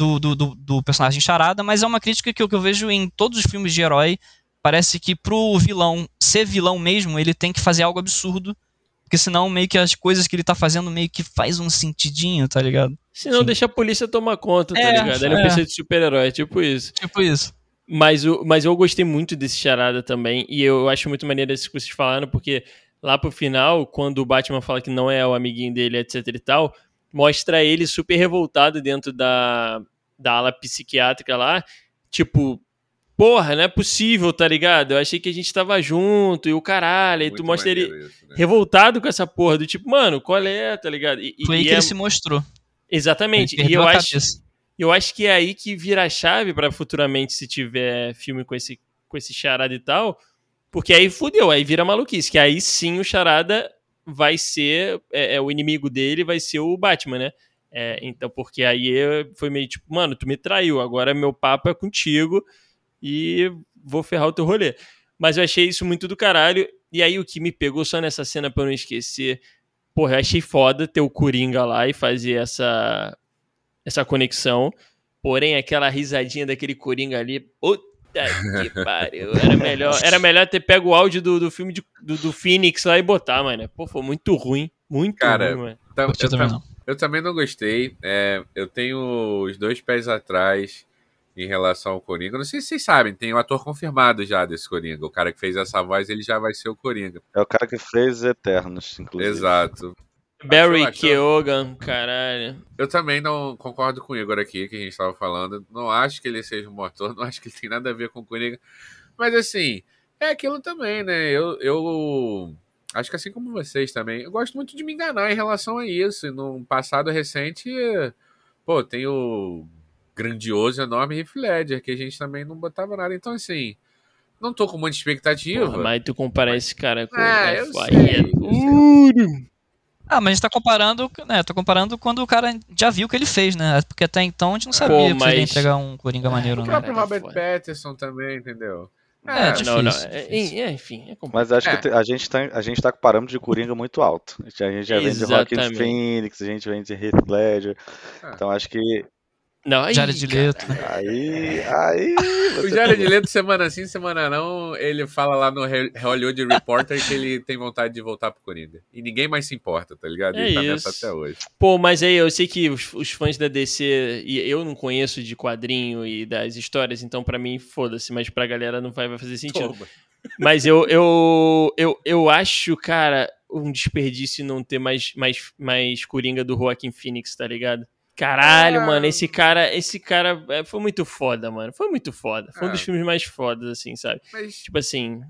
do, do, do, do personagem charada, mas é uma crítica que eu, que eu vejo em todos os filmes de herói. Parece que pro vilão ser vilão mesmo, ele tem que fazer algo absurdo. Porque senão meio que as coisas que ele tá fazendo meio que faz um sentidinho, tá ligado? Senão Sim. deixa a polícia tomar conta, tá é, ligado? Ele é. precisa de super-herói, é tipo isso. Tipo isso. Mas, o, mas eu gostei muito desse charada também, e eu acho muito maneiro isso que vocês falaram, porque lá pro final, quando o Batman fala que não é o amiguinho dele, etc e tal, mostra ele super revoltado dentro da, da ala psiquiátrica lá, tipo, porra, não é possível, tá ligado? Eu achei que a gente tava junto e o caralho, Muito e tu mostra ele isso, né? revoltado com essa porra, do tipo, mano, qual é, tá ligado? E, Foi e aí que é... ele se mostrou. Exatamente, e eu acho, eu acho que é aí que vira a chave para futuramente, se tiver filme com esse, com esse charada e tal, porque aí fudeu, aí vira maluquice, que aí sim o charada vai ser, é, é o inimigo dele vai ser o Batman, né? É, então, porque aí foi meio tipo, mano, tu me traiu, agora meu papo é contigo e vou ferrar o teu rolê. Mas eu achei isso muito do caralho. E aí o que me pegou só nessa cena pra eu não esquecer, porra, eu achei foda ter o Coringa lá e fazer essa, essa conexão. Porém, aquela risadinha daquele Coringa ali, que pariu. Era melhor, era melhor ter pego o áudio do, do filme de, do, do Phoenix lá e botar, mano. Pô, foi muito ruim. Muito Cara, ruim, mano. Tá, eu, também não. Eu também não gostei. É, eu tenho os dois pés atrás em relação ao Coringa. Não sei se vocês sabem, tem um ator confirmado já desse Coringa. O cara que fez essa voz, ele já vai ser o Coringa. É o cara que fez Eternos, inclusive. Exato. Barry Keoghan, caralho. Eu também não concordo com o Igor aqui, que a gente estava falando. Não acho que ele seja um motor, não acho que ele tem nada a ver com o Coringa. Mas assim, é aquilo também, né? Eu, eu acho que assim como vocês também, eu gosto muito de me enganar em relação a isso. E no passado recente, pô, tem o grandioso, enorme Heath Ledger, que a gente também não botava nada. Então, assim, não tô com muita expectativa. Porra, mas tu compara mas... esse cara com é, o é duro. Ah, mas a gente tá comparando, né? Tô comparando quando o cara já viu o que ele fez, né? Porque até então a gente não sabia Pô, mas... que ele ia entregar um Coringa maneiro, o né? O próprio Robert Pattinson também, entendeu? É, é não, não. É, é, enfim, é Mas acho é. que a gente, tá, a gente tá com parâmetro de Coringa muito alto. A gente já vem de Rockin' Phoenix, a gente vem de Heath Ledger. É. Então acho que não, aí, Jared Leto. Aí, aí. O Jared Leto, semana sim, semana não, ele fala lá no Hollywood Reporter que ele tem vontade de voltar pro Coringa. E ninguém mais se importa, tá ligado? É ele tá nessa até hoje. Pô, mas aí eu sei que os, os, fãs da DC, e eu não conheço de quadrinho e das histórias, então para mim, foda-se, mas pra galera não vai, vai fazer sentido. Toma. Mas eu, eu, eu, eu acho, cara, um desperdício não ter mais, mais, mais Coringa do Joaquim Phoenix, tá ligado? Caralho, mano, esse cara, esse cara é, foi muito foda, mano. Foi muito foda. Foi um dos filmes mais fodas, assim, sabe? Mas, tipo assim.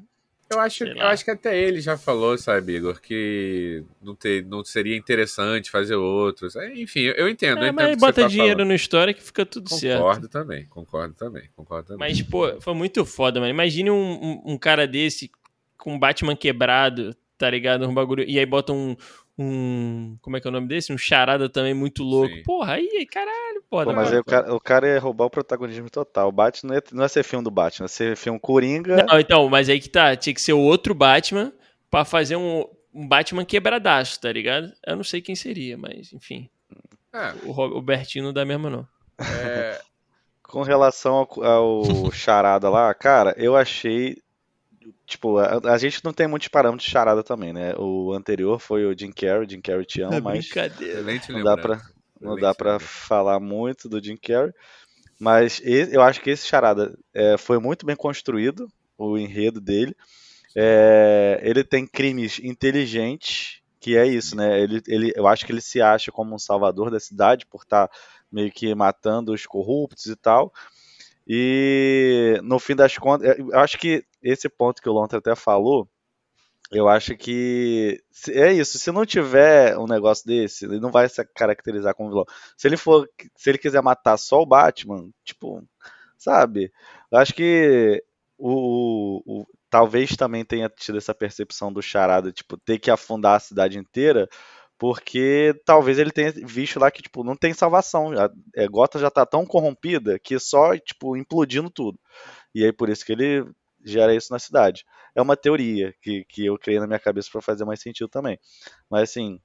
Eu acho, eu acho que até ele já falou, sabe, Igor, que não, ter, não seria interessante fazer outros. É, enfim, eu entendo. É, eu entendo mas bota tá dinheiro na história que fica tudo concordo certo. Concordo também, concordo também, concordo também. Mas, pô, foi muito foda, mano. Imagine um, um, um cara desse com Batman quebrado, tá ligado? Um bagulho. E aí bota um, um. Como é que é o nome desse? Um charada também muito louco. Sim. Porra, aí, caralho, pô. Pô, mas aí o cara, o cara ia roubar o protagonismo total. O Batman não ia, não ia ser filme do Batman, ia ser filme Coringa. Não, então, mas aí que tá. Tinha que ser o outro Batman pra fazer um, um Batman quebradaço, tá ligado? Eu não sei quem seria, mas enfim. É. O, o Bertino não dá mesmo, não. É... Com relação ao, ao charada lá, cara, eu achei tipo, a, a, gente não tem muitos parâmetros de charada também, né? O anterior foi o Jim Carrey, Jim Carrey te ama, é mas não dá pra, não dá pra falar muito do Jim Carrey. Mas eu acho que esse charada é, foi muito bem construído. o enredo dele. É, ele tem crimes inteligentes, que é isso, né? Ele, ele, eu acho que ele se acha como um salvador da cidade por estar tá meio que matando os corruptos e tal. E no fim das contas, eu acho que esse ponto que o Lontra até falou, eu acho que é isso. Se não tiver um negócio desse, ele não vai se caracterizar como vilão. Se ele for, se ele quiser matar só o Batman, tipo, sabe? Eu acho que o, o, o talvez também tenha tido essa percepção do Charada, tipo, ter que afundar a cidade inteira, porque talvez ele tenha visto lá que, tipo, não tem salvação. A é, Gota já tá tão corrompida que só, tipo, implodindo tudo. E aí por isso que ele gera isso na cidade. É uma teoria que, que eu criei na minha cabeça para fazer mais sentido também. Mas assim,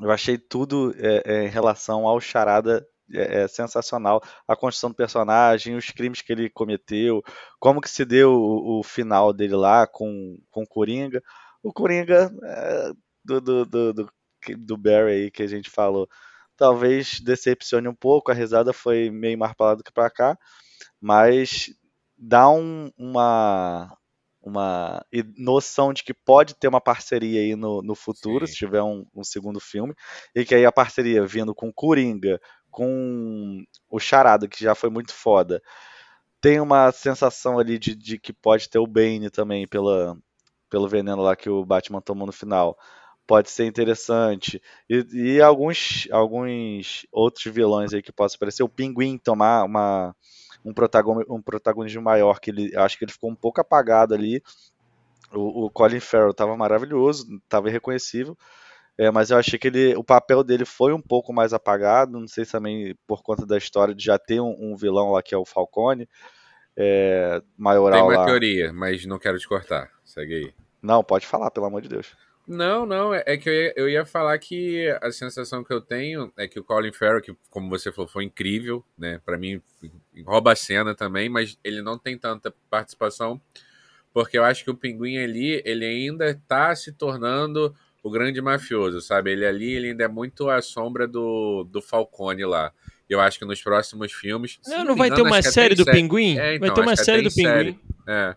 eu achei tudo é, é, em relação ao Charada é, é, sensacional. A construção do personagem, os crimes que ele cometeu, como que se deu o, o final dele lá com, com Coringa. O Coringa é, do, do, do, do, do Barry aí que a gente falou, talvez decepcione um pouco, a risada foi meio mais pra lá do que pra cá, mas dá um, uma, uma noção de que pode ter uma parceria aí no, no futuro, Sim. se tiver um, um, segundo filme, e que aí a parceria vindo com Coringa, com o Charada, que já foi muito foda, tem uma sensação ali de, de que pode ter o Bane também pela, pelo veneno lá que o Batman tomou no final. Pode ser interessante. E, e alguns, alguns outros vilões aí que possam aparecer. O Pinguim tomar uma, um, protagonismo, um protagonismo maior, que ele acho que ele ficou um pouco apagado ali. O, o Colin Farrell estava maravilhoso, estava irreconhecível. É, mas eu achei que ele, o papel dele foi um pouco mais apagado. Não sei se também por conta da história de já ter um, um vilão lá que é o Falcone. É, maioral Tem uma lá. teoria, mas não quero te cortar. Segue aí. Não, pode falar, pelo amor de Deus. Não, não, é, é que eu ia, eu ia, falar que a sensação que eu tenho é que o Colin Farrell, que como você falou, foi incrível, né? Para mim, rouba a cena também, mas ele não tem tanta participação, porque eu acho que o Pinguim ali, ele ainda tá se tornando o grande mafioso, sabe? Ele ali, ele ainda é muito a sombra do, do Falcone lá. Eu acho que nos próximos filmes. Não, não, não vai engano, ter uma série do série. Pinguim? É, então, vai ter uma série do Pinguim. Série, é,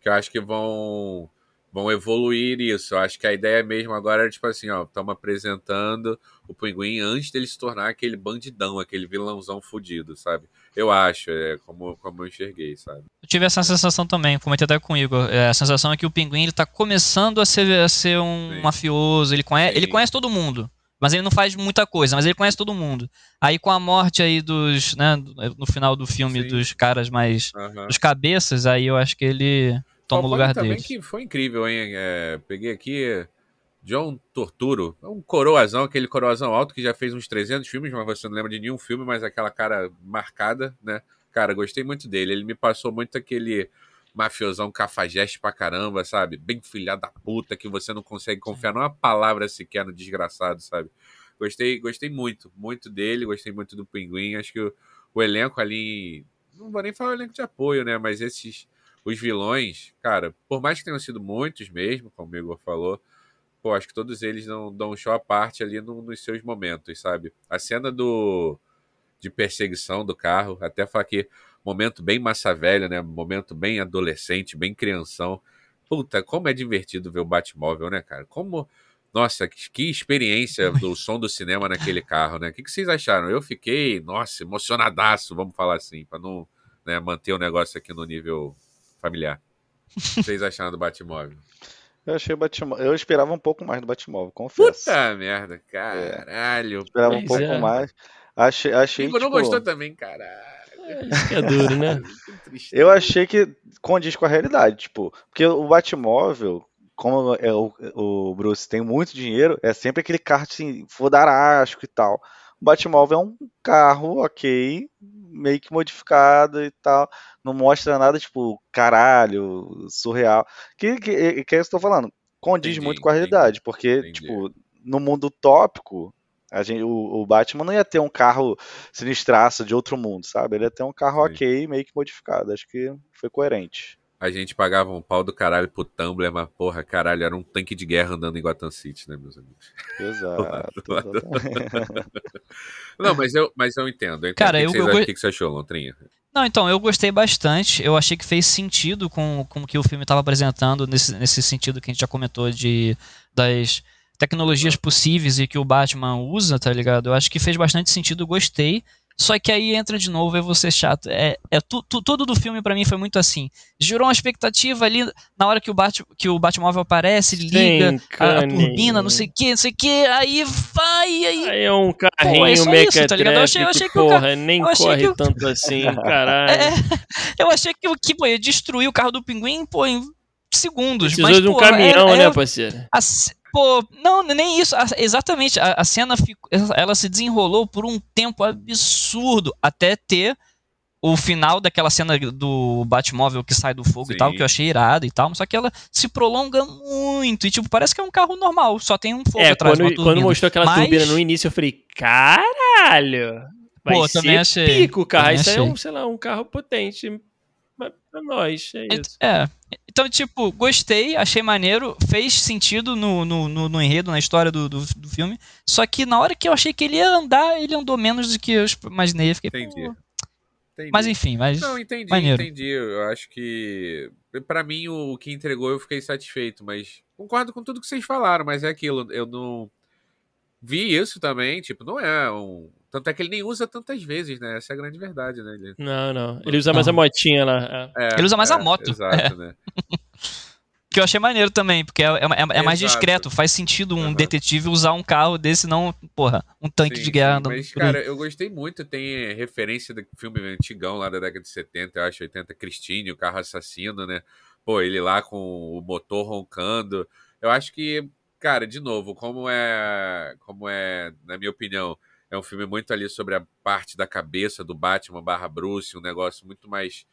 que eu acho que vão vão evoluir isso. Eu acho que a ideia mesmo agora é tipo assim, ó, estamos apresentando o Pinguim antes dele se tornar aquele bandidão, aquele vilãozão fudido, sabe? Eu acho, é como, como eu enxerguei, sabe? Eu tive essa sensação também, comentei até com o Igor. É, a sensação é que o Pinguim ele tá começando a ser, a ser um Sim. mafioso, ele conhece, ele conhece todo mundo. Mas ele não faz muita coisa, mas ele conhece todo mundo. Aí com a morte aí dos, né, no final do filme Sim. dos caras mais, uhum. dos cabeças, aí eu acho que ele toma o lugar também que foi incrível, hein? É, peguei aqui John Torturo, é um coroazão, aquele coroazão alto que já fez uns 300 filmes, mas você não lembra de nenhum filme, mas aquela cara marcada, né? Cara, gostei muito dele. Ele me passou muito aquele mafiosão cafajeste pra caramba, sabe? Bem filha da puta, que você não consegue confiar numa palavra sequer no desgraçado, sabe? Gostei, gostei muito, muito dele, gostei muito do Pinguim. Acho que o, o elenco ali. Não vou nem falar o elenco de apoio, né? Mas esses os vilões, cara, por mais que tenham sido muitos mesmo, como o Igor falou, pô, acho que todos eles dão, dão um show à parte ali no, nos seus momentos, sabe? A cena do de perseguição do carro, até falar que momento bem massa velha, né? Momento bem adolescente, bem crianção. Puta, como é divertido ver o Batmóvel, né, cara? Como. Nossa, que, que experiência do som do cinema naquele carro, né? O que, que vocês acharam? Eu fiquei, nossa, emocionadaço, vamos falar assim, para não né, manter o negócio aqui no nível familiar. O que vocês acharam do Batmóvel? Eu achei o Batmóvel. Eu esperava um pouco mais do Batmóvel, confesso. Puta merda, caralho. É. Esperava um pouco é. mais. Achei, achei Igor tipo... não gostou também, caralho. É, é duro, né? eu achei que condiz com a realidade, tipo, porque o Batmóvel, como é o, o Bruce tem muito dinheiro, é sempre aquele carro assim, fodarástico e tal. O Batmóvel é um carro, ok, meio que modificado e tal. Não mostra nada, tipo, caralho, surreal. Que, que, que é isso que eu estou falando. Condiz entendi, muito com a realidade, entendi, porque, entendi. tipo, no mundo utópico, a gente, o, o, Batman não ia ter um carro sinistraço de outro mundo, sabe? Ele ia ter um carro ok, meio que modificado. Acho que foi coerente a gente pagava um pau do caralho pro Tumblr, mas porra, caralho, era um tanque de guerra andando em Gotham City, né, meus amigos? Exato. Não, mas eu, mas eu entendo. Eu entendo. Cara, o que, eu, eu, o que você achou, Lontrinha? Não, então, eu gostei bastante. Eu achei que fez sentido com, com o que o filme estava apresentando, nesse, nesse sentido que a gente já comentou de das tecnologias possíveis e que o Batman usa, tá ligado? Eu acho que fez bastante sentido, gostei. Só que aí entra de novo, é você chato. É, é tu, tu, tudo do filme para mim foi muito assim. Gerou uma expectativa ali na hora que o, Bat, que o Batmóvel aparece, liga a, a, turbina, não sei o que, não sei o que, aí vai, aí. Aí é um carrinho Pô, é tá ligado? Eu achei, eu achei que porra, o nem corre tanto assim, caralho. É, eu achei que, que pô, ia destruir o carro do pinguim, pô, em segundos. Precisou mas, de um caminhão, é, né, é, parceiro? A, Pô, não, nem isso. Exatamente. A, a cena ela se desenrolou por um tempo absurdo até ter o final daquela cena do Batmóvel que sai do fogo Sim. e tal, que eu achei irado e tal, só que ela se prolonga muito e, tipo, parece que é um carro normal, só tem um fogo é, atrás. Quando, quando mostrou aquela Mas... turbina no início, eu falei, caralho! Vai Pô, ser também achei. pico, carro. Isso achei. é um, sei lá, um carro potente pra nós, é isso. É. Então, tipo, gostei, achei maneiro, fez sentido no, no, no, no enredo, na história do, do, do, filme. Só que na hora que eu achei que ele ia andar, ele andou menos do que eu imaginei. Eu fiquei, entendi. entendi. Mas enfim, mas. Não, entendi, maneiro. entendi. Eu acho que. para mim, o que entregou, eu fiquei satisfeito. Mas concordo com tudo que vocês falaram, mas é aquilo. Eu não. Vi isso também, tipo, não é um tanto é que ele nem usa tantas vezes, né? Essa é a grande verdade, né? Ele... Não, não. Ele usa mais a motinha lá. É. É, ele usa mais é, a moto. Exato, né? que eu achei maneiro também, porque é, é, é, é mais discreto. Faz sentido um uhum. detetive usar um carro desse, não, porra, um tanque sim, de guerra. Sim, mas, cara, eu gostei muito. Tem referência do filme antigão lá da década de 70, eu acho, 80, Christine, o carro assassino, né? Pô, ele lá com o motor roncando. Eu acho que, cara, de novo, como é, como é, na minha opinião, é um filme muito ali sobre a parte da cabeça do Batman barra Bruce, um negócio muito mais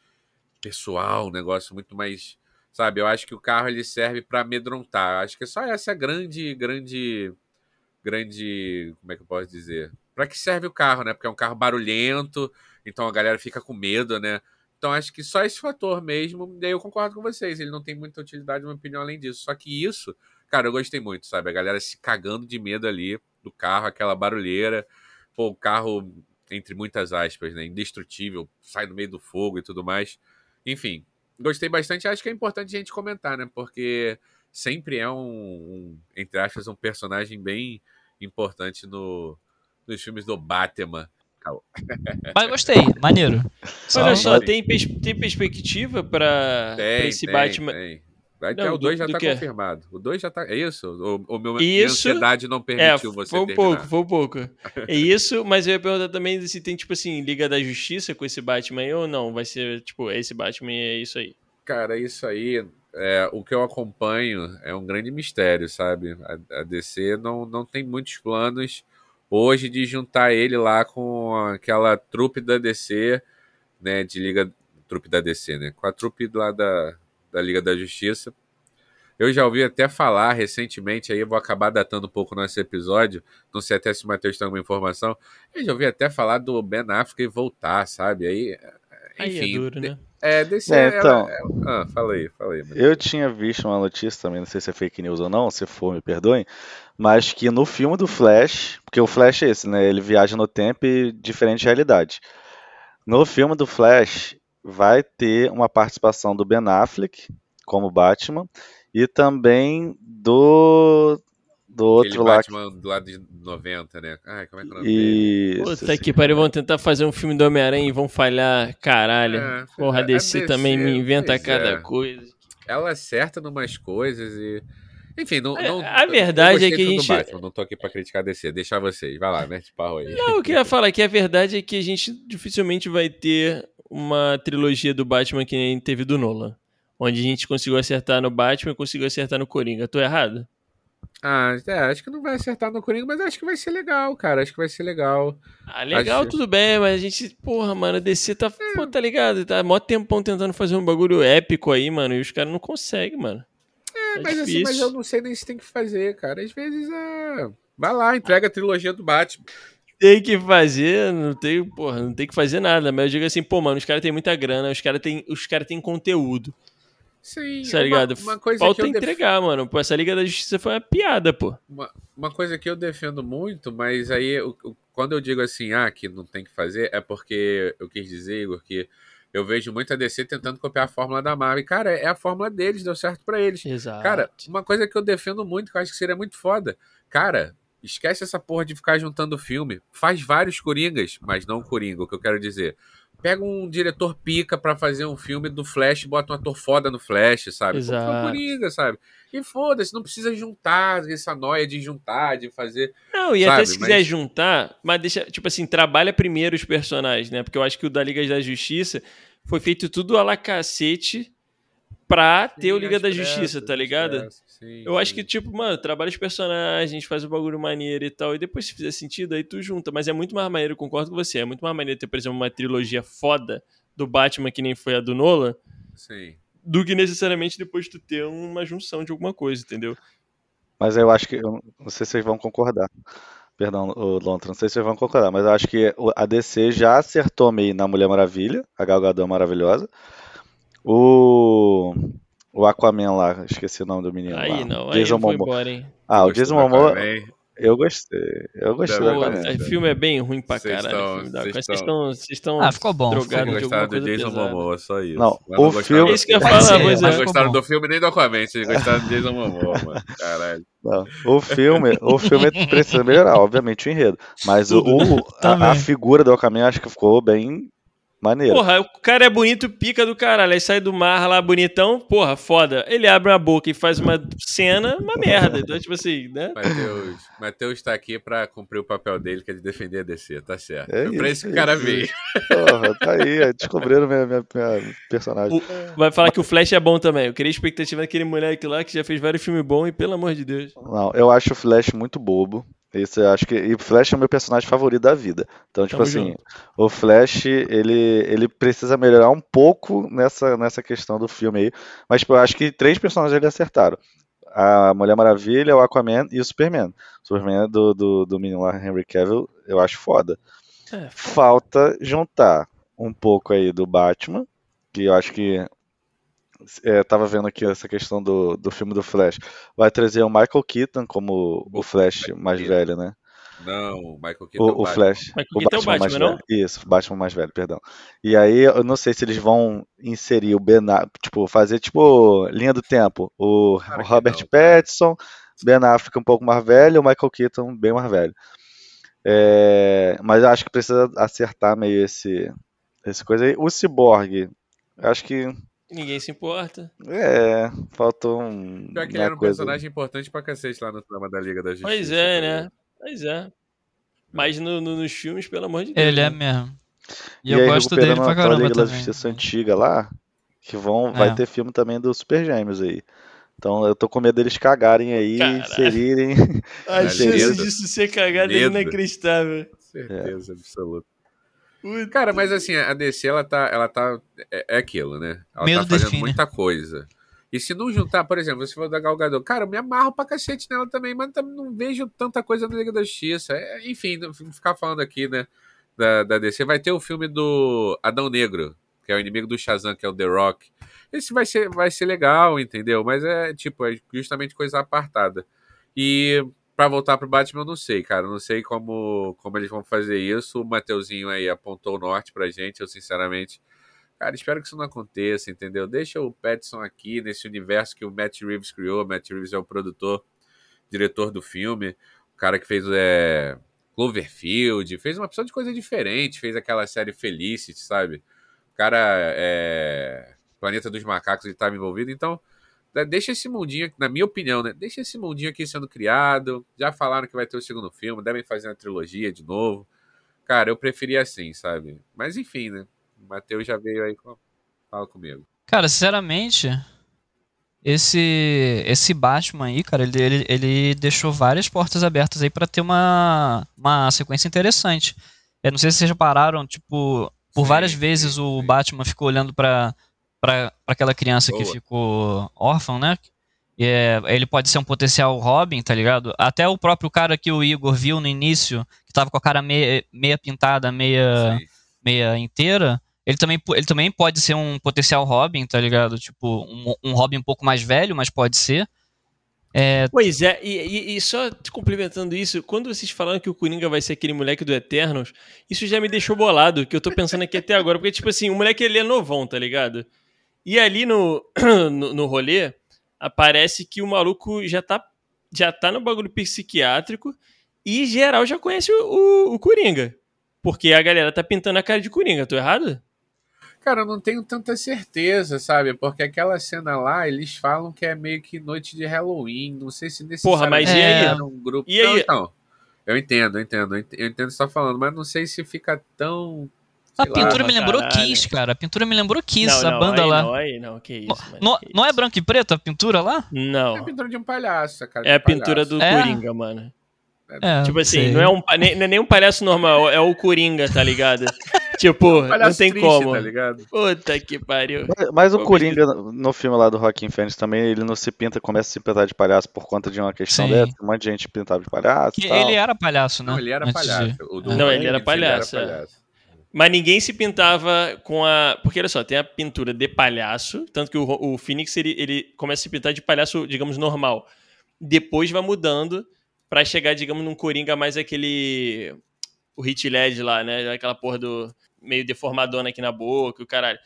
pessoal, um negócio muito mais. Sabe, eu acho que o carro ele serve para amedrontar. Acho que é só essa grande, grande, grande. Como é que eu posso dizer? Para que serve o carro, né? Porque é um carro barulhento, então a galera fica com medo, né? Então acho que só esse fator mesmo. E aí eu concordo com vocês, ele não tem muita utilidade, na minha opinião, além disso. Só que isso, cara, eu gostei muito, sabe? A galera se cagando de medo ali do carro, aquela barulheira pô, o carro, entre muitas aspas, né, indestrutível, sai no meio do fogo e tudo mais. Enfim, gostei bastante. Acho que é importante a gente comentar, né? Porque sempre é um, um entre aspas, um personagem bem importante no, nos filmes do Batman. Mas gostei, maneiro. Olha só, tem, pers tem perspectiva para esse tem, Batman? Tem. Vai não, o 2 já está confirmado. O 2 já está. É isso? O, o meu, isso, minha ansiedade não permitiu é, você foi um terminar. pouco, foi um pouco. É isso, mas eu ia perguntar também se tem, tipo assim, Liga da Justiça com esse Batman aí ou não. Vai ser, tipo, esse Batman e é isso aí. Cara, isso aí. É, o que eu acompanho é um grande mistério, sabe? A, a DC não, não tem muitos planos hoje de juntar ele lá com aquela trupe da DC, né? De Liga. Trupe da DC, né? Com a trupe lá da, da Liga da Justiça. Eu já ouvi até falar recentemente, aí eu vou acabar datando um pouco nosso episódio, não sei até se o Matheus tem alguma informação, eu já ouvi até falar do Ben Affleck voltar, sabe? Aí, enfim... Aí é duro, né? É, desse, é, então, ela, ah, fala aí, fala aí. Eu tinha visto uma notícia também, não sei se é fake news ou não, se for, me perdoem, mas que no filme do Flash, porque o Flash é esse, né? Ele viaja no tempo e diferente realidade. No filme do Flash, vai ter uma participação do Ben Affleck como Batman e também do do outro lá. Batman do lado de 90, né? Ai, como é que é o nome e... Puta que pariu, vão tentar fazer um filme do Homem-Aranha e vão falhar. Caralho. É, Porra, a DC, DC também me inventa cada é. coisa. Ela acerta numas coisas e. Enfim, não, não, a verdade é que a gente. Batman, não tô aqui pra criticar a DC, deixar vocês. Vai lá, mete pau aí. Não, eu queria falar que a verdade é que a gente dificilmente vai ter uma trilogia do Batman que nem teve do Nolan. Onde a gente conseguiu acertar no Batman e conseguiu acertar no Coringa. Tô errado? Ah, é, acho que não vai acertar no Coringa, mas acho que vai ser legal, cara. Acho que vai ser legal. Ah, legal, acho... tudo bem, mas a gente, porra, mano, a DC tá, é. pô, tá ligado? Tá mó tempão tentando fazer um bagulho épico aí, mano, e os caras não conseguem, mano. É, tá mas difícil. assim, mas eu não sei nem se tem que fazer, cara. Às vezes é. Vai lá, entrega a trilogia do Batman tem que fazer, não tem, porra, não tem que fazer nada. Mas eu digo assim, pô, mano, os caras têm muita grana, os caras têm, cara têm conteúdo. Sim, tá ligado? Uma, uma coisa Falta que entregar, def... mano. Pô, essa Liga da Justiça foi uma piada, pô. Uma, uma coisa que eu defendo muito, mas aí, quando eu digo assim, ah, que não tem que fazer, é porque eu quis dizer, Igor, que eu vejo muita DC tentando copiar a fórmula da Marvel. Cara, é a fórmula deles, deu certo para eles. Exato. Cara, uma coisa que eu defendo muito, que eu acho que seria muito foda. Cara, esquece essa porra de ficar juntando filme. Faz vários Coringas, mas não Coringa, o que eu quero dizer. Pega um diretor pica para fazer um filme do Flash, bota um ator foda no Flash, sabe? Exato. Coringa, sabe? E foda-se, não precisa juntar essa noia de juntar, de fazer. Não, e sabe? até se mas... quiser juntar, mas deixa, tipo assim, trabalha primeiro os personagens, né? Porque eu acho que o da Liga da Justiça foi feito tudo a la cacete pra ter sim, o Liga da Justiça, tá ligado? Sim, eu sim. acho que, tipo, mano, trabalha os personagens, faz o bagulho maneiro e tal, e depois, se fizer sentido, aí tu junta. Mas é muito mais maneiro, concordo com você, é muito mais maneiro ter, por exemplo, uma trilogia foda do Batman, que nem foi a do Nolan, Sim. do que necessariamente depois tu ter uma junção de alguma coisa, entendeu? Mas eu acho que, eu não sei se vocês vão concordar. Perdão, Lontra, não sei se vocês vão concordar, mas eu acho que a DC já acertou meio na Mulher Maravilha, a Gal Gadot maravilhosa. O o Aquaman lá, esqueci o nome do menino aí lá. Não, Jason aí Momoa. Embora, hein? Ah, o Jason Momoa. Eu gostei. Eu gostei do Aquaman. O filme é bem ruim pra caralho. Vocês estão, estão. Ah, ficou bom. Drogados de gostaram do Jason Momoa, só isso. Não, o filme. É isso que eu ia falar, Vocês não gostaram do filme nem do Aquaman, vocês gostaram do Jason Momoa, mano. Caralho. Não, o filme, o filme precisa melhorar, obviamente, o enredo. Mas o, o a, a, figura do Aquaman acho que ficou bem Maneiro. Porra, o cara é bonito, pica do caralho. Aí sai do mar lá bonitão, porra, foda. Ele abre a boca e faz uma cena, uma merda. Então, tipo assim, né? Matheus, Matheus tá aqui pra cumprir o papel dele, que é de defender a DC, tá certo. É, é pra isso que o cara veio. Porra, tá aí, descobriram minha, minha, minha personagem. O, vai falar que o Flash é bom também. Eu queria expectativa daquele moleque lá que já fez vários filmes bons e, pelo amor de Deus. Não, eu acho o Flash muito bobo. Isso eu acho que. E o Flash é o meu personagem favorito da vida. Então, tipo Tamo assim, junto. o Flash, ele, ele precisa melhorar um pouco nessa, nessa questão do filme aí. Mas tipo, eu acho que três personagens ele acertaram. A Mulher Maravilha, o Aquaman e o Superman. O Superman do, do, do menino lá, Henry Cavill, eu acho foda. É. Falta juntar um pouco aí do Batman, que eu acho que é, tava vendo aqui essa questão do, do filme do Flash. Vai trazer o Michael Keaton como o, Flash mais velho, né? Não, o Michael Keaton. O, é o, o Flash. Michael o Batman, é o Batman, mais não? Velho. Isso, o Batman mais velho, perdão. E aí, eu não sei se eles vão inserir o Ben tipo, fazer tipo linha do tempo. O, o Robert não, Pattinson, Ben Affleck um pouco mais velho, o Michael Keaton bem mais velho. É, mas eu acho que precisa acertar meio esse, esse coisa aí. O Cyborg, acho que Ninguém se importa. É, faltou um. Pior que ele era um coisa... personagem importante pra cacete lá no trama da Liga da Justiça. Pois é, né? Pois é. Mas no, no, nos filmes, pelo amor de Deus. Ele é né? mesmo. E, e eu gosto dele pra caramba. Liga também. da Justiça antiga lá, que vão, é. vai ter filme também do Super Gêmeos aí. Então eu tô com medo deles cagarem aí, Caralho. inserirem. A chance disso ser cagado é inacreditável. Certeza é. absoluta. Cara, mas assim, a DC, ela tá. Ela tá é, é aquilo, né? Ela tá fazendo define. muita coisa. E se não juntar, por exemplo, se for da Galgador, cara, eu me amarro pra cacete nela também, mas não vejo tanta coisa na Liga da Justiça. É, enfim, ficar falando aqui, né, da, da DC, vai ter o filme do Adão Negro, que é o inimigo do Shazam, que é o The Rock. Esse vai ser, vai ser legal, entendeu? Mas é, tipo, é justamente coisa apartada. E para voltar pro Batman, eu não sei, cara. Eu não sei como, como eles vão fazer isso. O Mateuzinho aí apontou o norte pra gente. Eu, sinceramente, cara, espero que isso não aconteça, entendeu? Deixa o Petson aqui nesse universo que o Matt Reeves criou. O Matt Reeves é o produtor, diretor do filme. O cara que fez é, Cloverfield. Fez uma opção de coisa diferente. Fez aquela série Felicity, sabe? O cara é. Planeta dos Macacos, ele estava envolvido. Então deixa esse mundinho, na minha opinião, né? Deixa esse mundinho aqui sendo criado. Já falaram que vai ter o segundo filme, devem fazer uma trilogia de novo. Cara, eu preferia assim, sabe? Mas enfim, né? O Matheus já veio aí. Fala comigo. Cara, sinceramente, esse esse Batman aí, cara, ele, ele, ele deixou várias portas abertas aí para ter uma, uma sequência interessante. Eu não sei se vocês pararam, tipo, por sim, várias vezes sim, o sim. Batman ficou olhando para para aquela criança Boa. que ficou órfã, né? E é, ele pode ser um potencial Robin, tá ligado? Até o próprio cara que o Igor viu no início, que tava com a cara meia, meia pintada, meia, meia inteira, ele também, ele também pode ser um potencial Robin, tá ligado? Tipo, um, um Robin um pouco mais velho, mas pode ser. É... Pois é, e, e, e, só te complementando isso, quando vocês falaram que o Coringa vai ser aquele moleque do Eternos, isso já me deixou bolado, que eu tô pensando aqui até agora, porque, tipo assim, o moleque ele é novão, tá ligado? E ali no, no, no rolê, aparece que o maluco já tá, já tá no bagulho psiquiátrico e geral já conhece o, o, o Coringa. Porque a galera tá pintando a cara de Coringa, tô errado? Cara, eu não tenho tanta certeza, sabe? Porque aquela cena lá, eles falam que é meio que noite de Halloween. Não sei se nesse Porra, mas e aí? É. Um grupo. E aí? Então, eu entendo, eu entendo, eu entendo o que você tá falando, mas não sei se fica tão. A pintura lá, me lembrou caralho. Kiss, cara. A pintura me lembrou Kiss, não, a banda aí lá. Não, aí não, que isso. Não, que não é branco e preto a pintura lá? Não. É a pintura de um palhaço, cara. É a pintura do é? Coringa, mano. É, tipo assim, sei. não é, um, nem, não é nem um palhaço normal, é o Coringa, tá ligado? tipo, é um não tem triste, como. Tá ligado? Puta que pariu. Mas, mas o Coringa, no filme lá do Rockin' Fênix também, ele não se pinta, começa a se pintar de palhaço por conta de uma questão Sim. dessa. Um monte de gente pintava de palhaço. Ele era palhaço, né? Não, ele era palhaço. De... Não, ele era palhaço. Ele era palhaço. Mas ninguém se pintava com a. Porque olha só, tem a pintura de palhaço, tanto que o, o Phoenix ele, ele começa a se pintar de palhaço, digamos, normal. Depois vai mudando para chegar, digamos, num Coringa mais aquele. O Hit LED lá, né? Aquela porra do. meio deformadona aqui na boca, o caralho.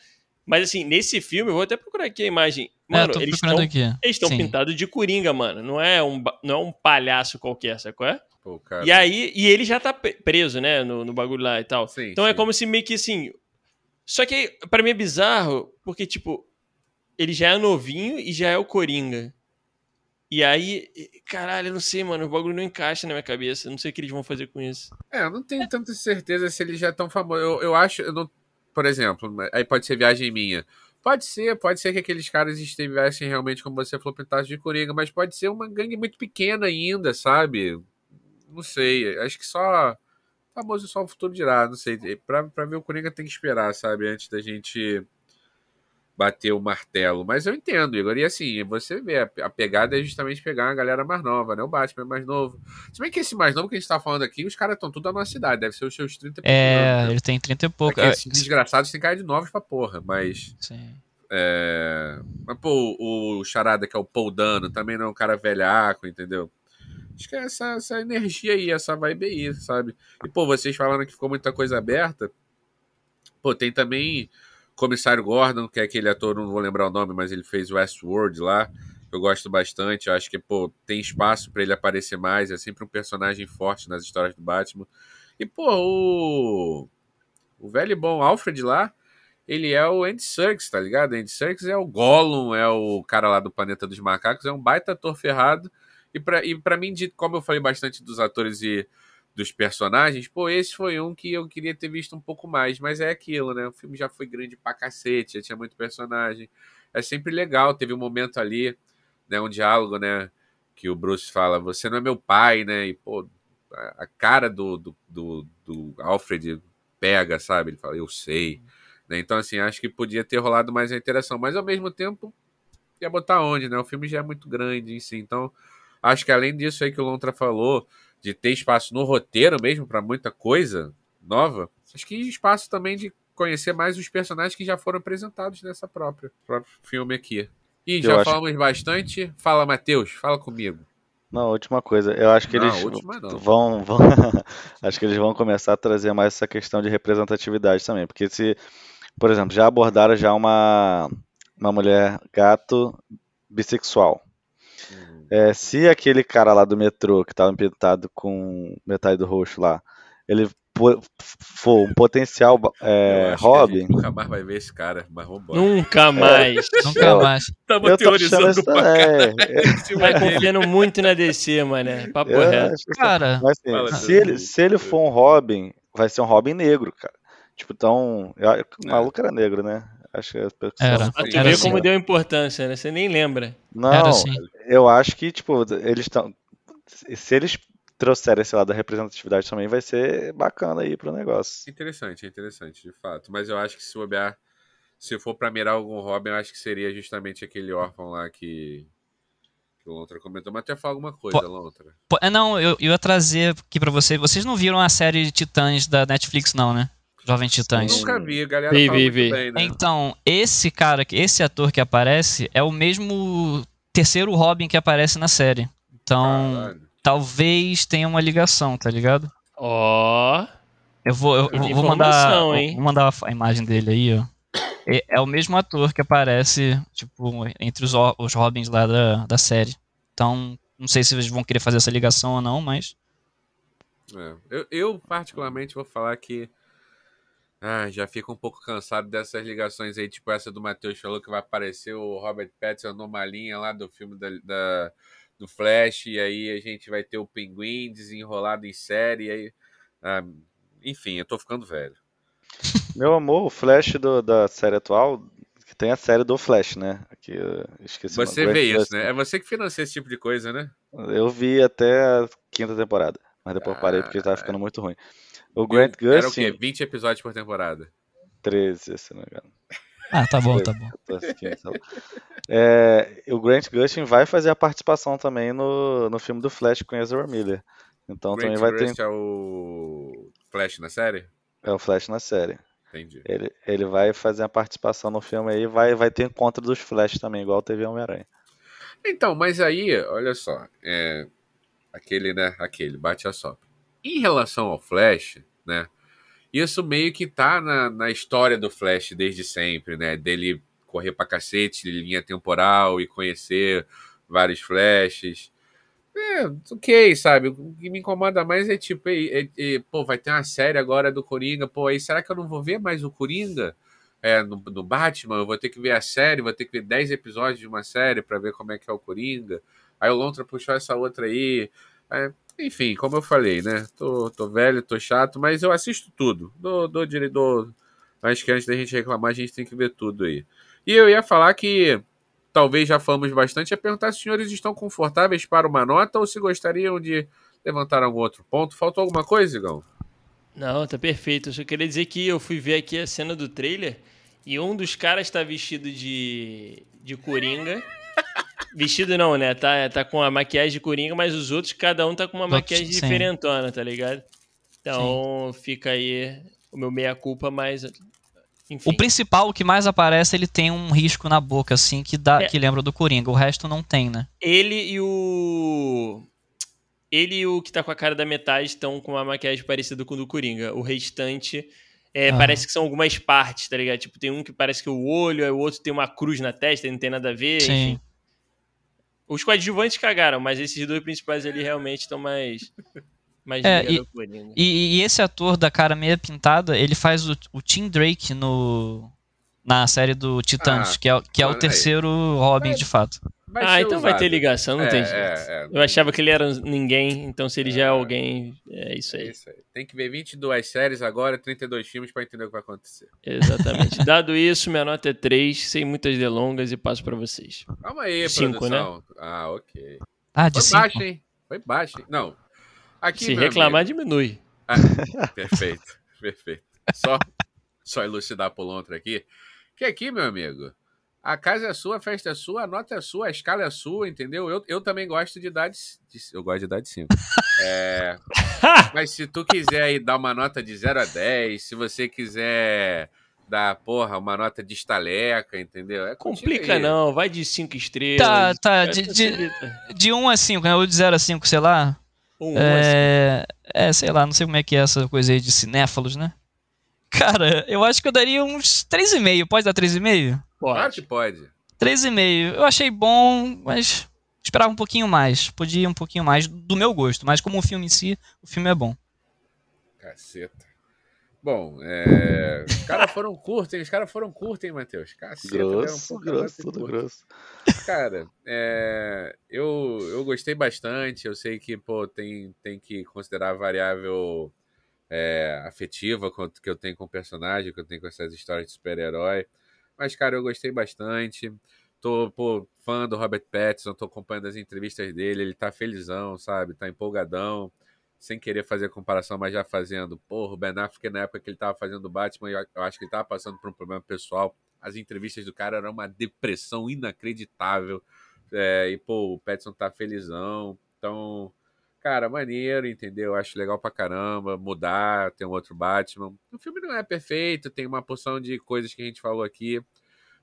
Mas assim, nesse filme, eu vou até procurar aqui a imagem. É, mano, é, eles estão pintados de Coringa, mano. Não é um, não é um palhaço qualquer, qual É? Pô, e aí, e ele já tá preso, né, no, no bagulho lá e tal. Sim, então é sim. é como se meio que assim. Só que para mim é bizarro, porque, tipo, ele já é novinho e já é o Coringa. E aí, caralho, eu não sei, mano, o bagulho não encaixa na minha cabeça. Eu não sei o que eles vão fazer com isso. É, eu não tenho tanta certeza se ele já é tão famoso. Eu, eu acho, eu não, por exemplo, aí pode ser viagem minha. Pode ser, pode ser que aqueles caras estivessem realmente, como você falou, pintados de coringa, mas pode ser uma gangue muito pequena ainda, sabe? Não sei, acho que só famoso só o futuro dirá, não sei. Pra, pra ver o Coringa tem que esperar, sabe? Antes da gente bater o martelo. Mas eu entendo, Igor. E assim, você vê, a pegada é justamente pegar uma galera mais nova, né? O Batman é mais novo. Se bem que esse mais novo que a gente tá falando aqui, os caras estão tudo da nossa cidade, deve ser os seus 30 e É, né? ele tem 30 e pouco. É esses desgraçados têm cara de novos pra porra, mas. Sim. É... Mas, pô, o Charada, que é o Paul Dano, também não é um cara velhaco, entendeu? Acho que é essa, essa energia aí, essa vibe aí, sabe? E, pô, vocês falando que ficou muita coisa aberta. Pô, tem também Comissário Gordon, que é aquele ator, não vou lembrar o nome, mas ele fez Westworld lá. Eu gosto bastante, acho que pô, tem espaço para ele aparecer mais, é sempre um personagem forte nas histórias do Batman. E pô, o o velho e bom Alfred lá, ele é o Andy Serkis, tá ligado? Andy Serkis é o Gollum, é o cara lá do Planeta dos Macacos, é um baita ator ferrado. E para e pra mim, como eu falei bastante dos atores e dos personagens, pô, esse foi um que eu queria ter visto um pouco mais, mas é aquilo, né? O filme já foi grande pra cacete, já tinha muito personagem. É sempre legal, teve um momento ali, né, um diálogo, né, que o Bruce fala, você não é meu pai, né? E, pô, a cara do, do, do, do Alfred pega, sabe? Ele fala, eu sei. Né? Então, assim, acho que podia ter rolado mais a interação, mas ao mesmo tempo, ia botar onde, né? O filme já é muito grande em si, então acho que além disso aí que o Lontra falou, de ter espaço no roteiro mesmo para muita coisa nova, acho que espaço também de conhecer mais os personagens que já foram apresentados nessa própria próprio filme aqui. E já falamos bastante. Fala, Matheus, fala comigo. Não, última coisa. Eu acho que não, eles vão, vão acho que eles vão começar a trazer mais essa questão de representatividade também, porque se, por exemplo, já abordaram já uma uma mulher gato bissexual. É, se aquele cara lá do metrô que tava pintado com metade do rosto lá, ele for um potencial é, Robin. nunca mais vai ver esse cara, mas vambora. Nunca mais. É, nunca mais. Tamo teorizando pra é, é, Vai confiando muito na DC, mano. Papo eu reto. Cara, mas, assim, Fala, se, ele, se ele for um Robin, vai ser um Robin negro, cara. Tipo, então. O maluco era negro, né? Acho que a Era. Ah, tu vê como deu importância, né? Você nem lembra. Não, assim. eu acho que, tipo, eles estão. Se eles trouxerem esse lado da representatividade também, vai ser bacana aí pro negócio. Interessante, interessante, de fato. Mas eu acho que se bobear, se for pra mirar algum Robin, eu acho que seria justamente aquele órfão lá que, que o Lontra comentou. Mas até falar alguma coisa, po, Lontra. Po, é, não, eu, eu ia trazer aqui pra vocês. Vocês não viram a série de Titãs da Netflix, não, né? Jovem Titãs. Eu nunca vi, a galera vi, vi, vi. Bem, né? Então, esse cara, esse ator que aparece é o mesmo terceiro Robin que aparece na série. Então, Caralho. talvez tenha uma ligação, tá ligado? Ó. Oh. Eu vou, eu, eu vou mandar, hein? vou mandar a imagem dele aí, ó. É, é, o mesmo ator que aparece, tipo, entre os, os Robins lá da, da série. Então, não sei se eles vão querer fazer essa ligação ou não, mas. É, eu, eu, particularmente, vou falar que. Ah, já fico um pouco cansado dessas ligações aí, tipo essa do Matheus falou que vai aparecer o Robert Pattinson numa linha lá do filme da, da, do Flash, e aí a gente vai ter o Pinguim desenrolado em série, e aí. Ah, enfim, eu tô ficando velho. Meu amor, o Flash do, da série atual, que tem a série do Flash, né? Aqui, esqueci você vê isso, né? É você que financia esse tipo de coisa, né? Eu vi até a quinta temporada, mas depois ah, parei porque tava ficando muito ruim. O Grant Gustin... Era o quê? 20 episódios por temporada? 13, se não me engano. Ah, tá bom, tá bom. É, o Grant Gustin vai fazer a participação também no, no filme do Flash com Ezra Miller. Então Grant também vai Gust ter. é o Flash na série? É o Flash na série. Entendi. Ele, ele vai fazer a participação no filme aí, vai, vai ter encontro dos Flash também, igual teve Homem-Aranha. Então, mas aí, olha só, é, aquele, né, aquele, bate a sopra. Em relação ao Flash, né, isso meio que tá na, na história do Flash desde sempre, né, dele correr pra cacete, linha temporal e conhecer vários Flashes. É, ok, sabe? O que me incomoda mais é tipo, é, é, pô, vai ter uma série agora do Coringa, pô, aí será que eu não vou ver mais o Coringa é, no, no, Batman? Eu vou ter que ver a série, vou ter que ver 10 episódios de uma série para ver como é que é o Coringa. Aí o Lontra puxou essa outra aí. É, enfim, como eu falei, né? Tô, tô velho, tô chato, mas eu assisto tudo. Dou, dou direito. Acho que antes da gente reclamar, a gente tem que ver tudo aí. E eu ia falar que talvez já falamos bastante, é perguntar se os senhores estão confortáveis para uma nota ou se gostariam de levantar algum outro ponto. Faltou alguma coisa, Igão? Não, tá perfeito. Eu só queria dizer que eu fui ver aqui a cena do trailer e um dos caras tá vestido de, de coringa. Vestido não, né? Tá, tá com a maquiagem de coringa, mas os outros, cada um tá com uma maquiagem sim. diferentona, tá ligado? Então sim. fica aí o meu meia-culpa, mas enfim. O principal, o que mais aparece, ele tem um risco na boca, assim, que dá, é. que lembra do Coringa. O resto não tem, né? Ele e o. Ele e o que tá com a cara da metade estão com uma maquiagem parecida com o do Coringa. O restante. É, ah. Parece que são algumas partes, tá ligado? Tipo, tem um que parece que é o olho, aí o outro tem uma cruz na testa, não tem nada a ver, Sim. enfim. Os coadjuvantes cagaram, mas esses dois principais ali realmente estão mais. Mas é, e, e, e, esse ator da cara meia pintada, ele faz o, o Tim Drake no, na série do Titãs, ah, que é, que é o terceiro aí. Robin vai, de fato. Ah, então usado. vai ter ligação, não é, tem jeito. É, é, Eu achava que ele era ninguém, então se ele já é, é alguém, é isso aí. isso aí. Tem que ver 22 séries agora, 32 filmes para entender o que vai acontecer. Exatamente. Dado isso, minha nota é 3, sem muitas delongas e passo para vocês. Calma aí, cinco, né? Ah, ok. Ah, de Foi baixo, hein? Foi baixo, hein? Não, Aqui, Se reclamar, amigo. diminui. Ah, perfeito, perfeito. Só, só elucidar por lontra aqui. Que aqui, meu amigo, a casa é sua, a festa é sua, a nota é sua, a escala é sua, entendeu? Eu, eu também gosto de dar de, Eu gosto de dar de 5. É, mas se tu quiser aí dar uma nota de 0 a 10, se você quiser dar, porra, uma nota de estaleca, entendeu? É Complica aí. não, vai de 5 estrelas. Tá, tá, de 1 de, de um a 5, né? Ou de 0 a 5, sei lá. Um, é... Assim. é, sei lá, não sei como é que é essa coisa aí de cinéfalos, né? Cara, eu acho que eu daria uns 3,5. Pode dar 3,5? Pode. Claro que pode. 3,5. Eu achei bom, mas esperava um pouquinho mais. Podia ir um pouquinho mais do meu gosto. Mas como o filme em si, o filme é bom. Caceta. Bom, é... os caras foram curtos, Os caras foram curtos, hein, Matheus? Caceta, grosso, um grosso, tudo curto. grosso. Cara, é... eu, eu gostei bastante. Eu sei que, pô, tem, tem que considerar a variável é, afetiva que eu tenho com o personagem, que eu tenho com essas histórias de super-herói. Mas, cara, eu gostei bastante. Tô, pô, fã do Robert Pattinson, tô acompanhando as entrevistas dele, ele tá felizão, sabe? Tá empolgadão sem querer fazer comparação, mas já fazendo. Porra, o Ben Affleck, na época que ele tava fazendo o Batman, eu acho que ele tava passando por um problema pessoal. As entrevistas do cara eram uma depressão inacreditável. É, e, pô, o Petson tá felizão. Então, cara, maneiro, entendeu? Acho legal pra caramba mudar, ter um outro Batman. O filme não é perfeito, tem uma porção de coisas que a gente falou aqui.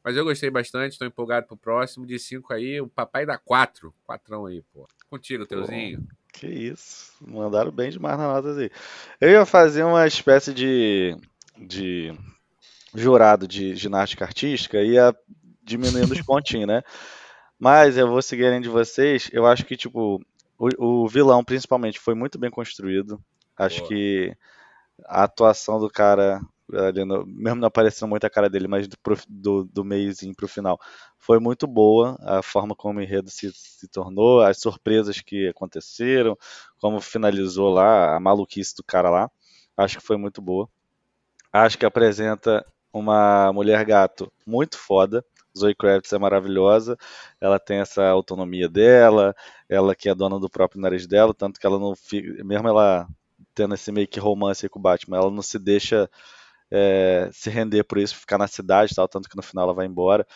Mas eu gostei bastante, tô empolgado pro próximo. De 5 aí, o papai dá 4. Quatrão aí, pô. Contigo, teuzinho. Que isso. Mandaram bem demais na nota aí. Eu ia fazer uma espécie de, de jurado de ginástica artística e ia diminuindo os pontinhos, né? Mas eu vou seguir além de vocês. Eu acho que, tipo, o, o vilão, principalmente, foi muito bem construído. Acho Boa. que a atuação do cara, no, mesmo não aparecendo muito a cara dele, mas do, do, do meiozinho pro final, foi muito boa. A forma como o enredo se, se tornou, as surpresas que aconteceram, como finalizou lá, a maluquice do cara lá. Acho que foi muito boa. Acho que apresenta uma mulher gato muito foda. Zoe Kravitz é maravilhosa, ela tem essa autonomia dela, ela que é dona do próprio nariz dela, tanto que ela não fica, mesmo ela tendo esse meio que romance com o Batman, ela não se deixa é, se render por isso, ficar na cidade tal, tanto que no final ela vai embora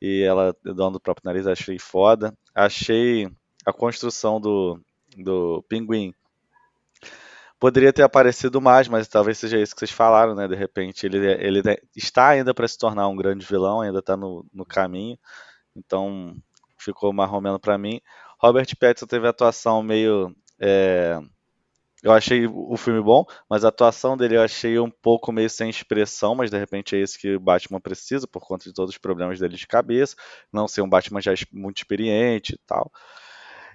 e ela é dona do próprio nariz, achei foda. Achei a construção do, do pinguim poderia ter aparecido mais, mas talvez seja isso que vocês falaram, né? De repente ele, ele está ainda para se tornar um grande vilão, ainda está no, no caminho, então ficou marromeno para mim. Robert Pattinson teve atuação meio. É... Eu achei o filme bom, mas a atuação dele eu achei um pouco meio sem expressão, mas de repente é isso que o Batman precisa, por conta de todos os problemas dele de cabeça, não ser um Batman já muito experiente e tal.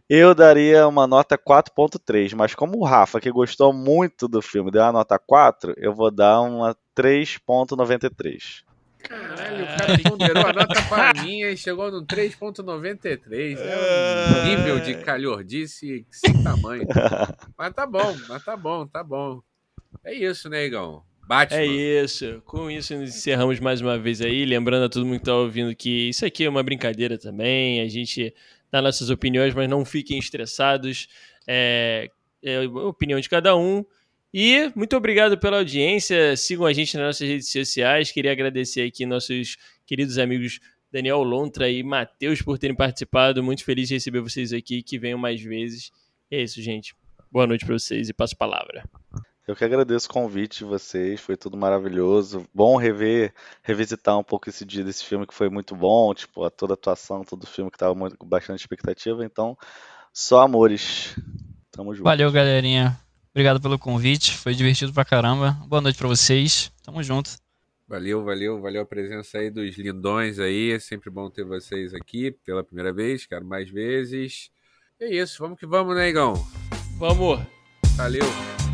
Eu daria uma nota 4.3, mas como o Rafa, que gostou muito do filme, deu uma nota 4, eu vou dar uma 3.93. Caralho, o cara ponderou a nota para mim e chegou no 3.93. É um nível de calhordice sem tamanho. Mas tá bom, mas tá bom, tá bom. É isso, né, Igão? Batman. É isso. Com isso, encerramos mais uma vez aí. Lembrando a todo mundo que tá ouvindo que isso aqui é uma brincadeira também. A gente dá nossas opiniões, mas não fiquem estressados. É, é a opinião de cada um. E muito obrigado pela audiência. Sigam a gente nas nossas redes sociais. Queria agradecer aqui nossos queridos amigos Daniel Lontra e Matheus por terem participado. Muito feliz de receber vocês aqui. Que venham mais vezes. é isso, gente. Boa noite para vocês e passo a palavra. Eu que agradeço o convite de vocês, foi tudo maravilhoso. Bom rever, revisitar um pouco esse dia desse filme que foi muito bom, tipo, toda a atuação, todo o filme que tava muito, com bastante expectativa. Então, só amores. Tamo junto. Valeu, galerinha. Obrigado pelo convite, foi divertido pra caramba. Boa noite pra vocês. Tamo junto. Valeu, valeu, valeu a presença aí dos lindões aí. É sempre bom ter vocês aqui pela primeira vez, quero mais vezes. É isso, vamos que vamos, né, Igão? Vamos. Valeu.